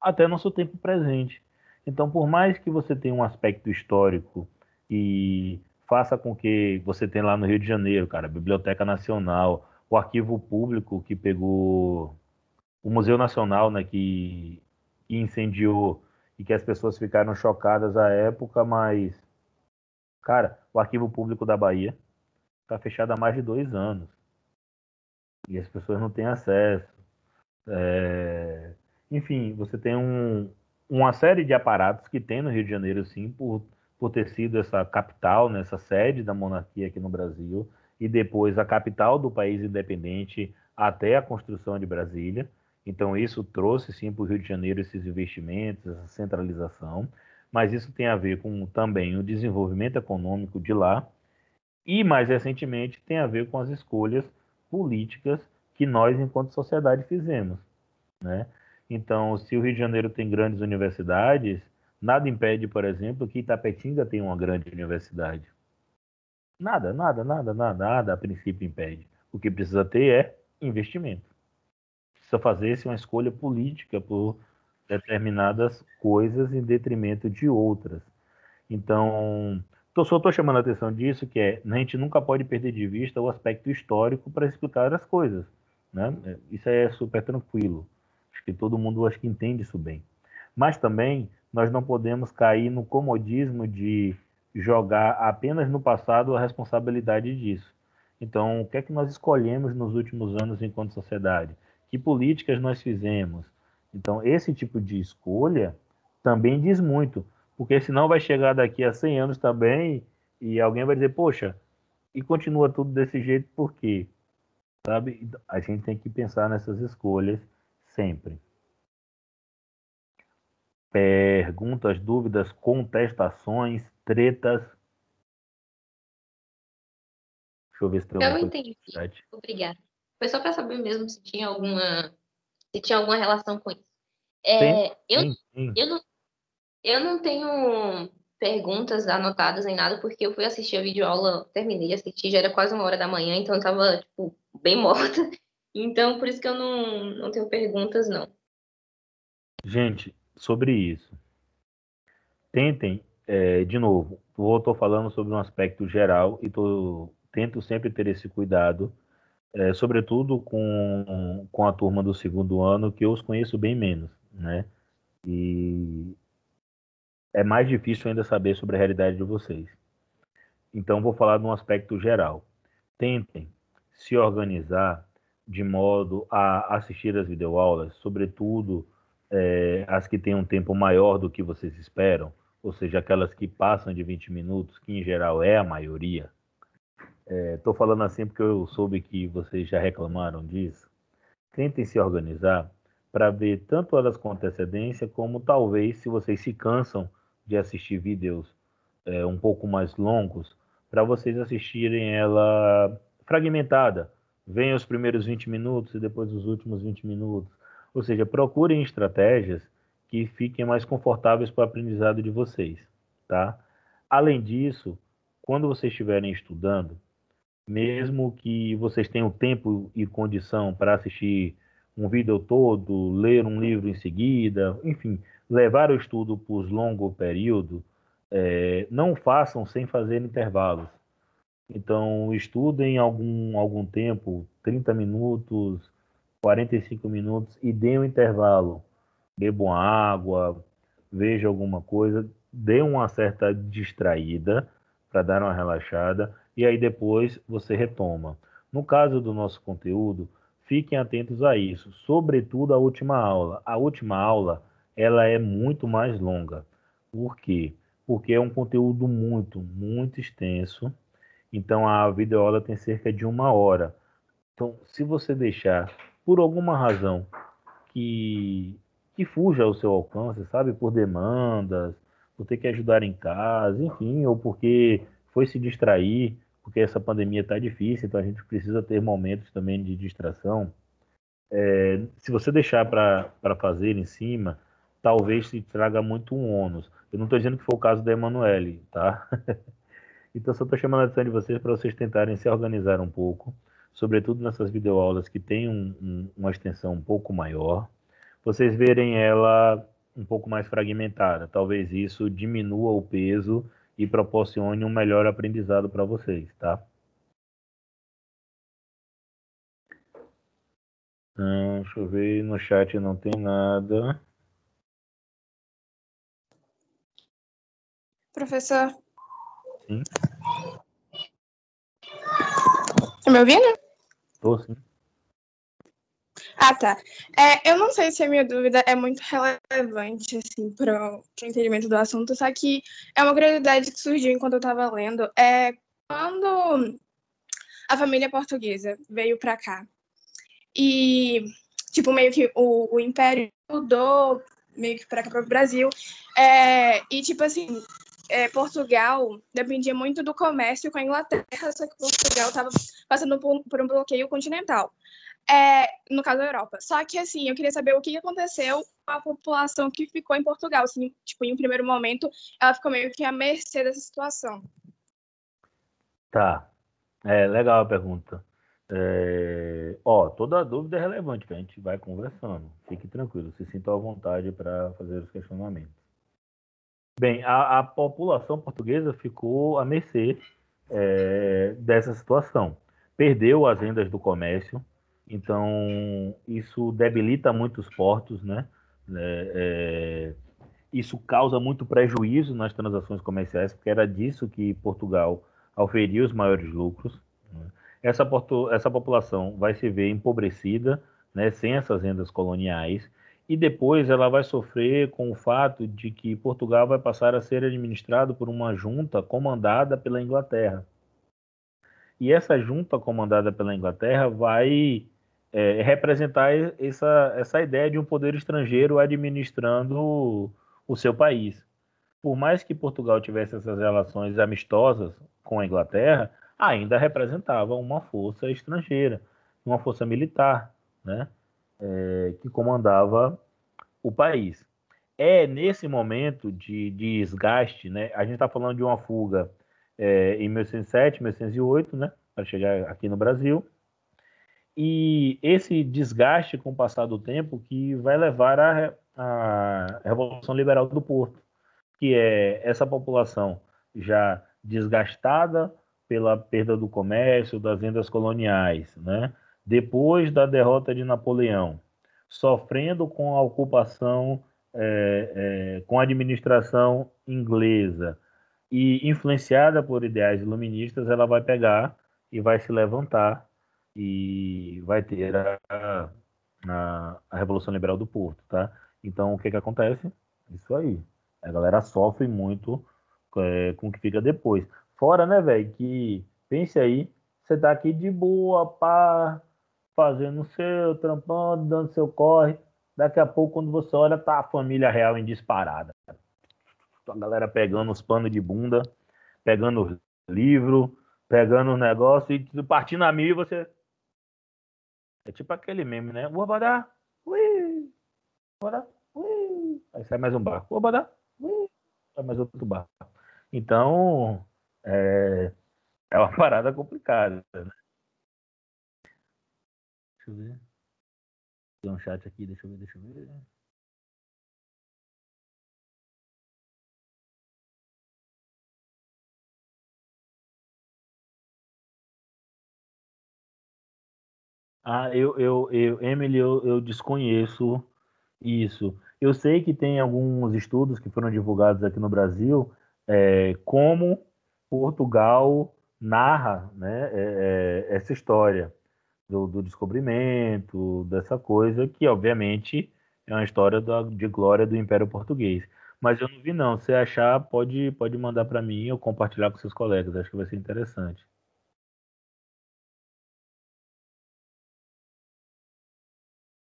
até nosso tempo presente. Então, por mais que você tenha um aspecto histórico e faça com que você tenha lá no Rio de Janeiro, cara, a Biblioteca Nacional, o Arquivo Público que pegou o Museu Nacional, né, que, que incendiou e que as pessoas ficaram chocadas à época, mas, cara, o Arquivo Público da Bahia está fechado há mais de dois anos e as pessoas não têm acesso. É... Enfim, você tem um, uma série de aparatos que tem no Rio de Janeiro, sim, por por ter sido essa capital, né, essa sede da monarquia aqui no Brasil, e depois a capital do país independente até a construção de Brasília. Então, isso trouxe sim para o Rio de Janeiro esses investimentos, essa centralização, mas isso tem a ver com também o desenvolvimento econômico de lá, e mais recentemente tem a ver com as escolhas políticas que nós, enquanto sociedade, fizemos. Né? Então, se o Rio de Janeiro tem grandes universidades, Nada impede, por exemplo, que Itapetinga tenha uma grande universidade. Nada, nada, nada, nada, nada a princípio impede. O que precisa ter é investimento. Precisa fazer-se uma escolha política por determinadas coisas em detrimento de outras. Então, tô, só estou chamando a atenção disso, que é, a gente nunca pode perder de vista o aspecto histórico para explicar as coisas. Né? Isso é super tranquilo. Acho que todo mundo acho que entende isso bem. Mas também nós não podemos cair no comodismo de jogar apenas no passado a responsabilidade disso. Então, o que é que nós escolhemos nos últimos anos enquanto sociedade? Que políticas nós fizemos? Então, esse tipo de escolha também diz muito, porque senão vai chegar daqui a 100 anos também e alguém vai dizer, poxa, e continua tudo desse jeito por quê? Sabe? A gente tem que pensar nessas escolhas sempre perguntas, dúvidas, contestações, tretas. Deixa eu ver se tem alguma Eu entendi. Obrigada. Foi só para saber mesmo se tinha alguma se tinha alguma relação com isso. É, eu, Eu, não, eu não tenho perguntas anotadas em nada, porque eu fui assistir a videoaula, terminei de assistir, já era quase uma hora da manhã, então eu tava, tipo, bem morta. Então, por isso que eu não, não tenho perguntas, não. Gente, sobre isso. Tentem, é, de novo, estou falando sobre um aspecto geral e tô, tento sempre ter esse cuidado, é, sobretudo com, com a turma do segundo ano, que eu os conheço bem menos, né? E é mais difícil ainda saber sobre a realidade de vocês. Então, vou falar de um aspecto geral. Tentem se organizar de modo a assistir as videoaulas, sobretudo é, as que têm um tempo maior do que vocês esperam, ou seja, aquelas que passam de 20 minutos, que em geral é a maioria. Estou é, falando assim porque eu soube que vocês já reclamaram disso. Tentem se organizar para ver tanto elas com antecedência, como talvez, se vocês se cansam de assistir vídeos é, um pouco mais longos, para vocês assistirem ela fragmentada. Venha os primeiros 20 minutos e depois os últimos 20 minutos. Ou seja, procurem estratégias que fiquem mais confortáveis para o aprendizado de vocês, tá? Além disso, quando vocês estiverem estudando, mesmo que vocês tenham tempo e condição para assistir um vídeo todo, ler um livro em seguida, enfim, levar o estudo por longo período, é, não façam sem fazer intervalos. Então, estudem algum, algum tempo, 30 minutos, 45 minutos, e dê um intervalo. Bebam água, vejam alguma coisa, dê uma certa distraída para dar uma relaxada, e aí depois você retoma. No caso do nosso conteúdo, fiquem atentos a isso, sobretudo a última aula. A última aula, ela é muito mais longa. Por quê? Porque é um conteúdo muito, muito extenso, então a videoaula tem cerca de uma hora. Então, se você deixar, por alguma razão, que, que fuja ao seu alcance, sabe, por demandas, por ter que ajudar em casa, enfim, ou porque foi se distrair, porque essa pandemia está difícil, então a gente precisa ter momentos também de distração. É, se você deixar para fazer em cima, talvez se traga muito um ônus. Eu não estou dizendo que foi o caso da Emanuele, tá? Então, só estou chamando a atenção de vocês para vocês tentarem se organizar um pouco, sobretudo nessas videoaulas que têm um, um, uma extensão um pouco maior, vocês verem ela um pouco mais fragmentada. Talvez isso diminua o peso e proporcione um melhor aprendizado para vocês, tá? Hum, deixa eu ver, no chat não tem nada. Professor, Sim. Tá me ouvindo? Tô sim. Ah, tá. É, eu não sei se a minha dúvida é muito relevante, assim, para o entendimento do assunto, só que é uma curiosidade que surgiu enquanto eu estava lendo. É quando a família portuguesa veio para cá e, tipo, meio que o, o império mudou meio que para cá para o Brasil, é, e, tipo assim, é, Portugal dependia muito do comércio com a Inglaterra, só que Portugal estava passando por, por, um bloqueio continental, é, no caso da Europa. Só que, assim, eu queria saber o que aconteceu com a população que ficou em Portugal. Assim, tipo, em um primeiro momento, ela ficou meio que à mercê dessa situação. Tá. É legal a pergunta. É... Ó, toda dúvida é relevante, que a gente vai conversando. Fique tranquilo, se sinta à vontade para fazer os questionamentos. Bem, a, a população portuguesa ficou à mercê é, dessa situação. Perdeu as vendas do comércio, então isso debilita muito os portos, né? É, é, isso causa muito prejuízo nas transações comerciais, porque era disso que Portugal oferia os maiores lucros. Né? Essa, essa população vai se ver empobrecida, né, sem essas rendas coloniais, e depois ela vai sofrer com o fato de que Portugal vai passar a ser administrado por uma junta comandada pela Inglaterra. E essa junta comandada pela Inglaterra vai é, representar essa, essa ideia de um poder estrangeiro administrando o, seu país. Por mais que Portugal tivesse essas relações amistosas com a Inglaterra, ainda representava uma força estrangeira, uma força militar, né? É, que comandava o país. É nesse momento de, de desgaste, né? A gente está falando de uma fuga é, em 1907, 1908, né? Para chegar aqui no Brasil. E esse desgaste com o passar do tempo que vai levar à, à Revolução Liberal do Porto, que é essa população já desgastada pela perda do comércio, das vendas coloniais, né? Depois da derrota de Napoleão, sofrendo com a ocupação, é, é, com a administração inglesa e influenciada por ideais iluministas, ela vai pegar e vai se levantar e vai ter a, a, a Revolução Liberal do Porto, tá? Então, o que que acontece? Isso aí. A galera sofre muito é, com o que fica depois. Fora, né, velho, que pense aí, você tá aqui de boa, pá, fazendo o seu, trampando, dando seu corre. Daqui a pouco, quando você olha, tá a família real em disparada. A galera pegando os panos de bunda, pegando livro, pegando o negócio e partindo a mil e você. É tipo aquele meme, né? Vou badar, ui, badar, ui. Aí sai mais um barco. Vou badar, ui, sai mais outro barco. Então, é, é uma parada complicada. Né? Deixa eu ver. Tem um chat aqui, deixa eu ver, deixa eu ver. Ah, eu, eu, eu Emily, eu, eu desconheço isso. Eu sei que tem alguns estudos que foram divulgados aqui no Brasil, é, como Portugal narra né, é, é, essa história do, do, descobrimento, dessa coisa, que obviamente é uma história da, de glória do Império Português. Mas eu não vi não. Se achar, pode, pode mandar para mim ou compartilhar com seus colegas. Acho que vai ser interessante.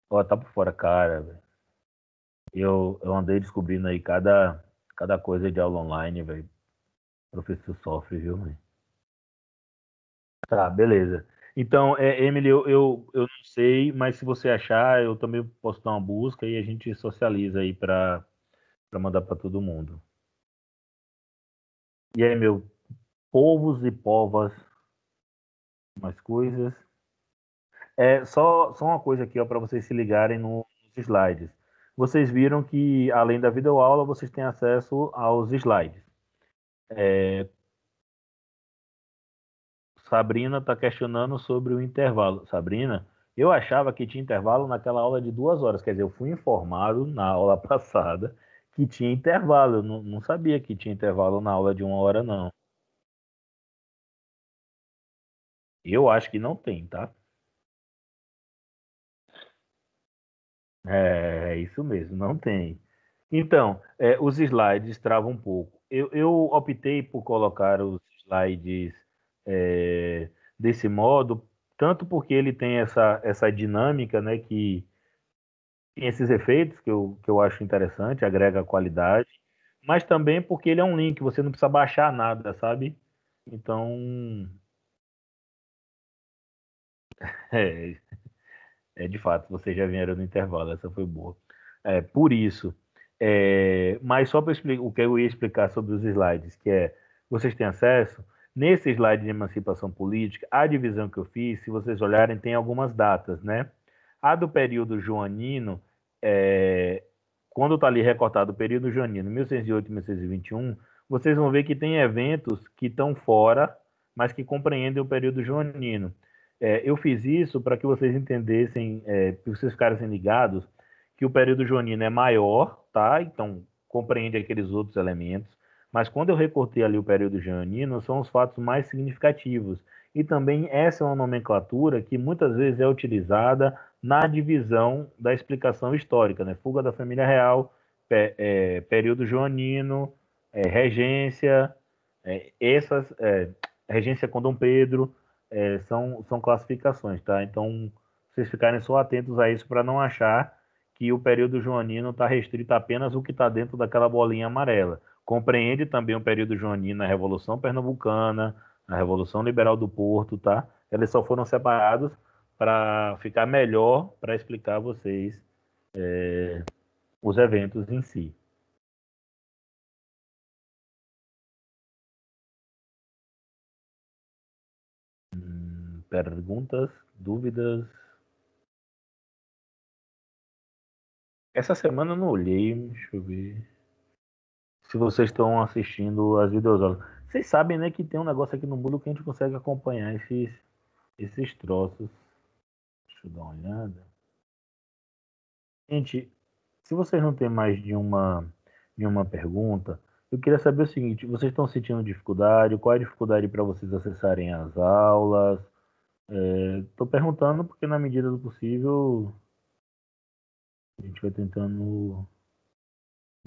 Ó, tá por fora, cara. Eu, eu andei descobrindo aí cada, cada coisa de aula online, velho. Professor sofre, viu, velho? Tá, beleza. Então, é, Emily, eu, eu, eu não sei, mas se você achar, eu também posso dar uma busca e a gente socializa aí para mandar para todo mundo. E aí, meu, povos e povas, mais coisas. É, só, só uma coisa aqui, ó, para vocês se ligarem nos slides. Vocês viram que, além da videoaula, vocês têm acesso aos slides. É, Sabrina está questionando sobre o intervalo. Sabrina, eu achava que tinha intervalo naquela aula de duas horas. Quer dizer, eu fui informado na aula passada que tinha intervalo. Eu não, sabia que tinha intervalo na aula de uma hora, não. Eu acho que não tem, tá? É, é isso mesmo, não tem. Então, é, os slides travam um pouco. Eu, eu optei por colocar os slides é, desse modo, tanto porque ele tem essa, essa dinâmica, né, que tem esses efeitos que eu, que eu acho interessante, agrega qualidade, mas também porque ele é um link, você não precisa baixar nada, sabe? Então, é, é de fato, vocês já vieram no intervalo, essa foi boa. É, por isso, é, mas só para explicar o que eu ia explicar sobre os slides, que é, vocês têm acesso, Nesse slide de emancipação política, a divisão que eu fiz, se vocês olharem, tem algumas datas, né? A do período joanino, é, quando está ali recortado o período joanino, 1608 e 1621, vocês vão ver que tem eventos que estão fora, mas que compreendem o período joanino. É, eu fiz isso para que vocês entendessem, é, para vocês ficassem ligados, que o período joanino é maior, tá? Então, compreende aqueles outros elementos. Mas quando eu recortei ali o período joanino, são os fatos mais significativos. E também essa é uma nomenclatura que muitas vezes é utilizada na divisão da explicação histórica, né? Fuga da família real, é, período joanino, é, regência, é, essas, é, regência com Dom Pedro, é, são, são classificações, tá? Então, vocês ficarem só atentos a isso para não achar que o período joanino está restrito apenas o que está dentro daquela bolinha amarela compreende também o período joanino na Revolução Pernambucana, na Revolução Liberal do Porto, tá? Eles só foram separados para ficar melhor para explicar a vocês é, os eventos em si. Hum, perguntas, dúvidas? Essa semana eu não olhei, deixa eu ver se vocês estão assistindo as videoaulas. Vocês sabem, né, que tem um negócio aqui no mundo que a gente consegue acompanhar esses, esses troços. Deixa eu dar uma olhada. Gente, se vocês não têm mais de uma, de uma pergunta, eu queria saber o seguinte: vocês estão sentindo dificuldade? Qual é a dificuldade para vocês acessarem as aulas? Estou é, perguntando porque, na medida do possível, a gente vai tentando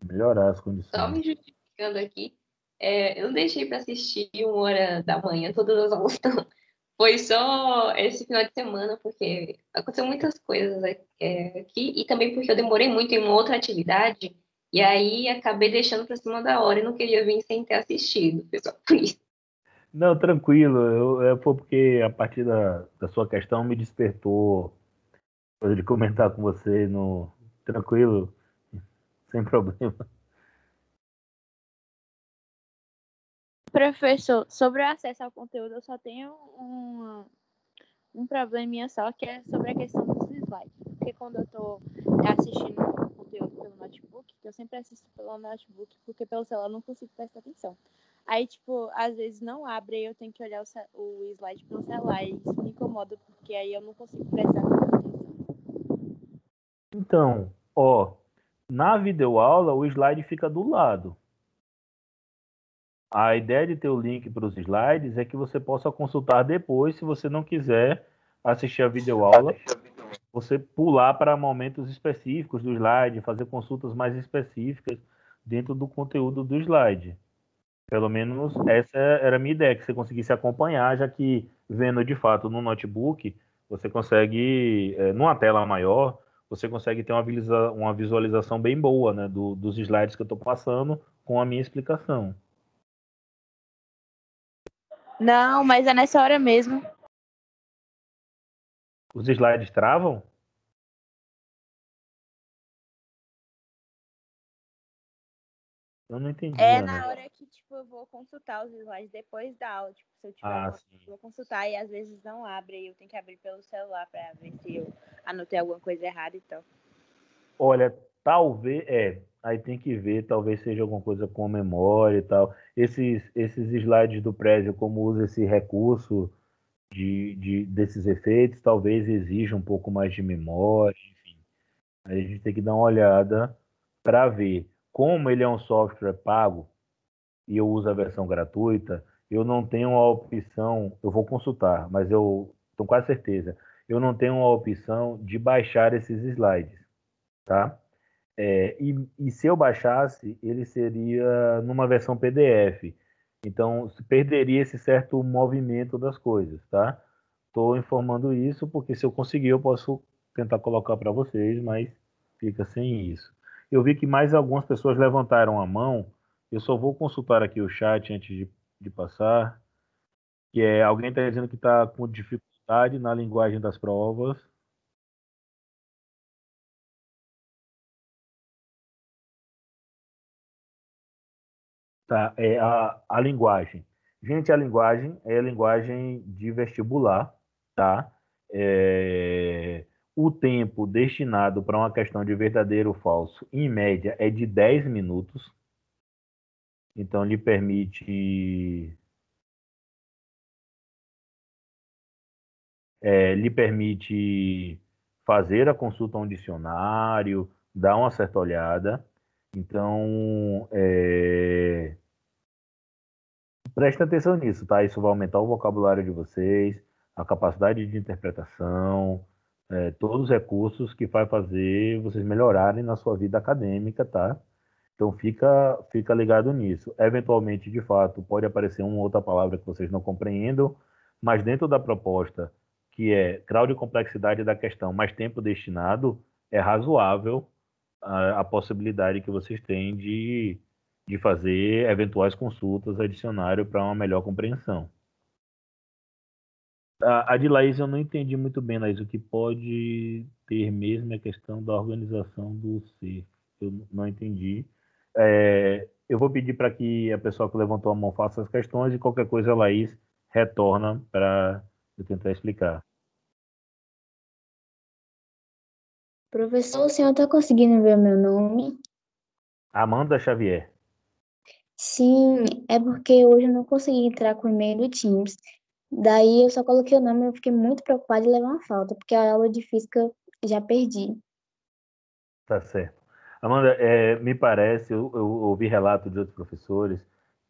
melhorar as condições. Só me justificando aqui, é, eu não deixei para assistir uma hora da manhã todas as aulas, não. Foi só esse final de semana, porque aconteceu muitas coisas é, aqui, e também porque eu demorei muito em uma outra atividade, e aí acabei deixando para cima da hora e não queria vir sem ter assistido, pessoal, por isso. Não, tranquilo. Eu, eu, foi porque a partir da, da sua questão me despertou de comentar com você no tranquilo, sem problema. Professor, sobre o acesso ao conteúdo, eu só tenho um, um probleminha só, que é sobre a questão dos slides. Porque quando eu estou assistindo o conteúdo pelo notebook, eu sempre assisto pelo notebook, porque pelo celular eu não consigo prestar atenção. Aí, tipo, às vezes não abre e eu tenho que olhar o, o slide pelo celular. E isso me incomoda, porque aí eu não consigo prestar atenção. Então, ó, na videoaula o slide fica do lado. A ideia de ter o link para os slides é que você possa consultar depois, se você não quiser assistir a videoaula, você pular para momentos específicos do slide, fazer consultas mais específicas dentro do conteúdo do slide. Pelo menos essa era a minha ideia, que você conseguisse acompanhar, já que vendo de fato no notebook, você consegue, é, numa tela maior, você consegue ter uma, visualização bem boa né, do, dos slides que eu estou passando com a minha explicação. Não, mas é nessa hora mesmo. Os slides travam? Eu não entendi. É na hora que tipo, eu vou consultar os slides depois da aula. Tipo, se eu tiver ah, uma, vou consultar e às vezes não abre. Eu tenho que abrir pelo celular para ver se eu anotei alguma coisa errada e tal. Olha, talvez. É, aí tem que ver, talvez seja alguma coisa com memória e tal. Esses, esses slides do prédio, como usa esse recurso de, de, desses efeitos, talvez exija um pouco mais de memória, enfim. Aí a gente tem que dar uma olhada para ver. Como ele é um software pago e eu uso a versão gratuita, eu não tenho a opção, eu vou consultar, mas eu estou quase certeza, eu não tenho a opção de baixar esses slides, tá? É, e, e, se eu baixasse, ele seria numa versão PDF. Então, perderia esse certo movimento das coisas, tá? Estou informando isso porque se eu conseguir, eu posso tentar colocar para vocês, mas fica sem isso. Eu vi que mais algumas pessoas levantaram a mão. Eu só vou consultar aqui o chat antes de, de passar. Que é alguém está dizendo que está com dificuldade na linguagem das provas. Tá, é a, a linguagem. Gente, a linguagem é a linguagem de vestibular, tá? É, o tempo destinado para uma questão de verdadeiro ou falso, em média, é de 10 minutos. Então, lhe permite. É, lhe permite fazer a consulta a um dicionário, dar uma certa olhada. Então, é... preste atenção nisso, tá? Isso vai aumentar o vocabulário de vocês, a capacidade de interpretação, é, todos os recursos que vai fazer vocês melhorarem na sua vida acadêmica, tá? Então fica, fica ligado nisso. Eventualmente, de fato, pode aparecer uma outra palavra que vocês não compreendam, mas dentro da proposta, que é grau de complexidade da questão mais tempo destinado, é razoável a, a possibilidade que vocês têm de, de fazer eventuais consultas a dicionário para uma melhor compreensão. A, a de Laís eu não entendi muito bem, Laís, o que pode ter mesmo é a questão da organização do ser. Eu não entendi. É, eu vou pedir para que a pessoa que levantou a mão faça as questões e qualquer coisa a Laís retorna para eu tentar explicar. Professor, o senhor está conseguindo ver meu nome? Amanda Xavier. Sim, é porque hoje eu não consegui entrar com o e-mail do Teams. Daí eu só coloquei o nome e eu fiquei muito preocupada de levar uma falta, porque a aula de física já perdi. Tá certo. Amanda, é, me parece, eu, eu ouvi relatos de outros professores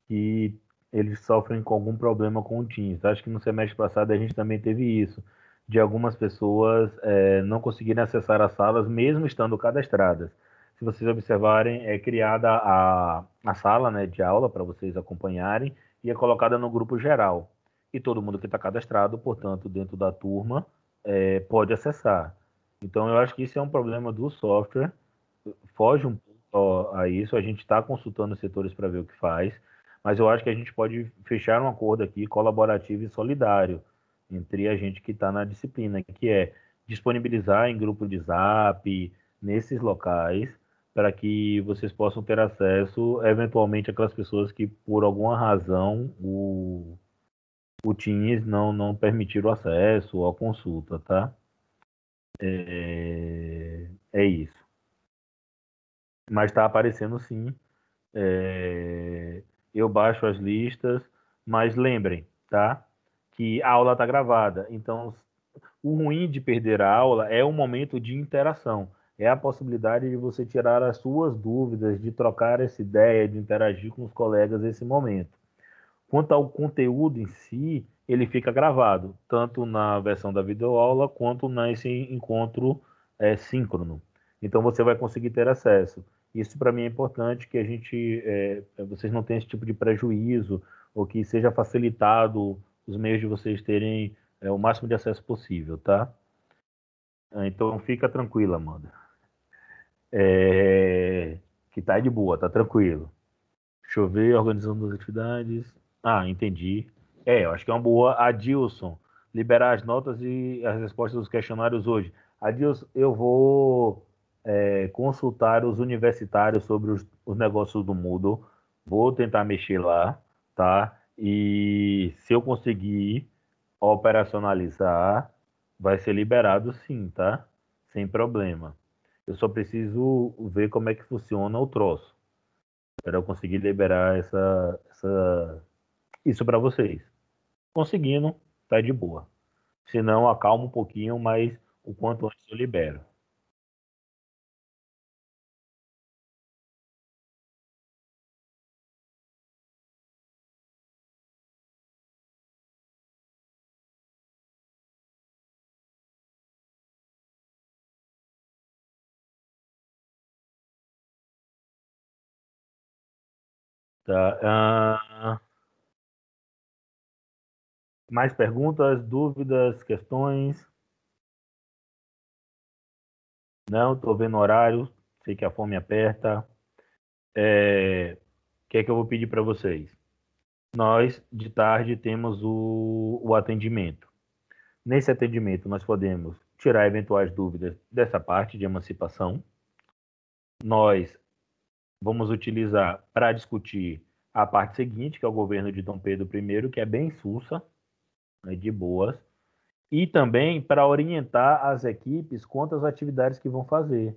que eles sofrem com algum problema com o Teams. Acho que no semestre passado a gente também teve isso de algumas pessoas é, não conseguirem acessar as salas, mesmo estando cadastradas. Se vocês observarem, é criada a, a sala né, de aula para vocês acompanharem e é colocada no grupo geral. E todo mundo que está cadastrado, portanto, dentro da turma, é, pode acessar. Então, eu acho que isso é um problema do software, foge um pouco a isso, a gente está consultando os setores para ver o que faz, mas eu acho que a gente pode fechar um acordo aqui colaborativo e solidário entre a gente que está na disciplina, que é disponibilizar em grupo de zap, nesses locais, para que vocês possam ter acesso, eventualmente, aquelas pessoas que, por alguma razão, o, o Teams não, não permitir o acesso ou a consulta, tá? É, é isso. Mas está aparecendo sim. É, eu baixo as listas, mas lembrem, tá? Que a aula está gravada. Então, o ruim de perder a aula é o momento de interação é a possibilidade de você tirar as suas dúvidas, de trocar essa ideia, de interagir com os colegas nesse momento. Quanto ao conteúdo em si, ele fica gravado, tanto na versão da videoaula quanto nesse encontro é, síncrono. Então você vai conseguir ter acesso. Isso para mim é importante que a gente, é, vocês não tenham esse tipo de prejuízo ou que seja facilitado os meios de vocês terem é, o máximo de acesso possível, tá? Então fica tranquila, Amanda é, que tá de boa, tá tranquilo. Deixa eu ver, organizando as atividades. Ah, entendi. É, eu acho que é uma boa. Adilson, liberar as notas e as respostas dos questionários hoje. Adilson, eu vou é, consultar os universitários sobre os, os negócios do Moodle. Vou tentar mexer lá, tá? E se eu conseguir operacionalizar, vai ser liberado sim, tá? Sem problema. Eu só preciso ver como é que funciona o troço para eu conseguir liberar essa, essa isso para vocês. Conseguindo, tá de boa. Se não, acalma um pouquinho, mas o quanto antes eu libero. Tá. Ah, mais perguntas, dúvidas, questões? Não, estou vendo horário, sei que a fome aperta. É, o que é que eu vou pedir para vocês? Nós, de tarde, temos o, o atendimento. Nesse atendimento, nós podemos tirar eventuais dúvidas dessa parte de emancipação. Nós vamos utilizar para discutir a parte seguinte, que é o governo de Dom Pedro I, que é bem sussa, né, de boas, e também para orientar as equipes quanto às atividades que vão fazer,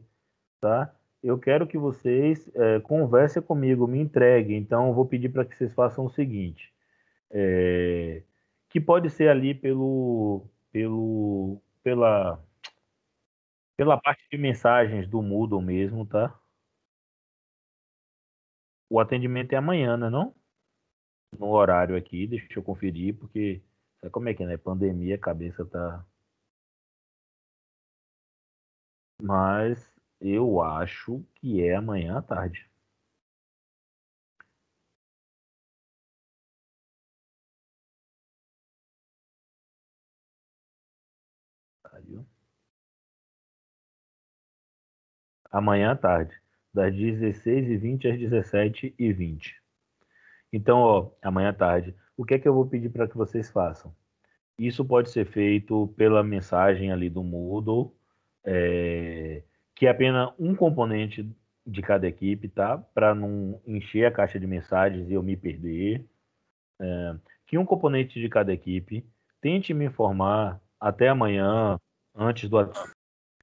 tá? Eu quero que vocês é, conversem comigo, me entreguem, então eu vou pedir para que vocês façam o seguinte, é, que pode ser ali pelo, pelo, pela, pela parte de mensagens do Moodle mesmo, tá? O atendimento é amanhã, né, não? No horário aqui, deixa eu conferir, porque sabe como é que é, né? Pandemia, a cabeça tá. Mas eu acho que é amanhã à tarde. Amanhã à tarde das 16h20 às 17h20. Então, ó, amanhã à tarde, o que é que eu vou pedir para que vocês façam? Isso pode ser feito pela mensagem ali do Moodle, é, que é apenas um componente de cada equipe, tá? Para não encher a caixa de mensagens e eu me perder. É, que um componente de cada equipe tente me informar até amanhã, antes do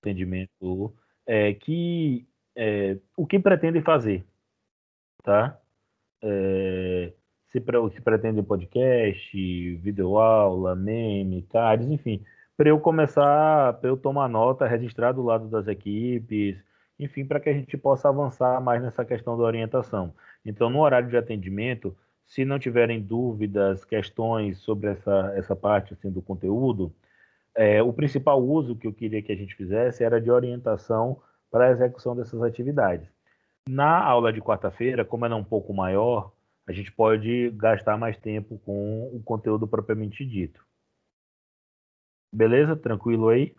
atendimento, é, que é, o que pretende fazer, tá? É, se, se pretende podcast, videoaula, meme, cards, enfim, para eu começar, para eu tomar nota, registrar do lado das equipes, enfim, para que a gente possa avançar mais nessa questão da orientação. Então, no horário de atendimento, se não tiverem dúvidas, questões sobre essa, essa parte assim, do conteúdo, é, o principal uso que eu queria que a gente fizesse era de orientação para a execução dessas atividades. Na aula de quarta-feira, como ela é um pouco maior, a gente pode gastar mais tempo com o conteúdo propriamente dito. Beleza? Tranquilo aí?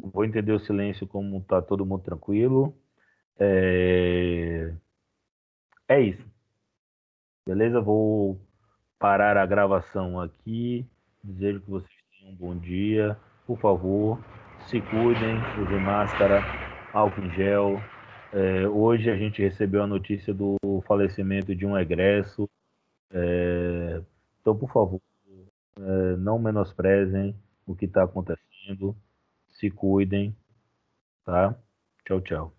Vou entender o silêncio como está todo mundo tranquilo. É... é isso. Beleza? Vou parar a gravação aqui. Desejo que vocês tenham um bom dia. Por favor, se cuidem, usem máscara, álcool em gel. É, hoje a gente recebeu a notícia do falecimento de um egresso. É, então, por favor, é, não menosprezem o que está acontecendo. Se cuidem, tá? Tchau, tchau.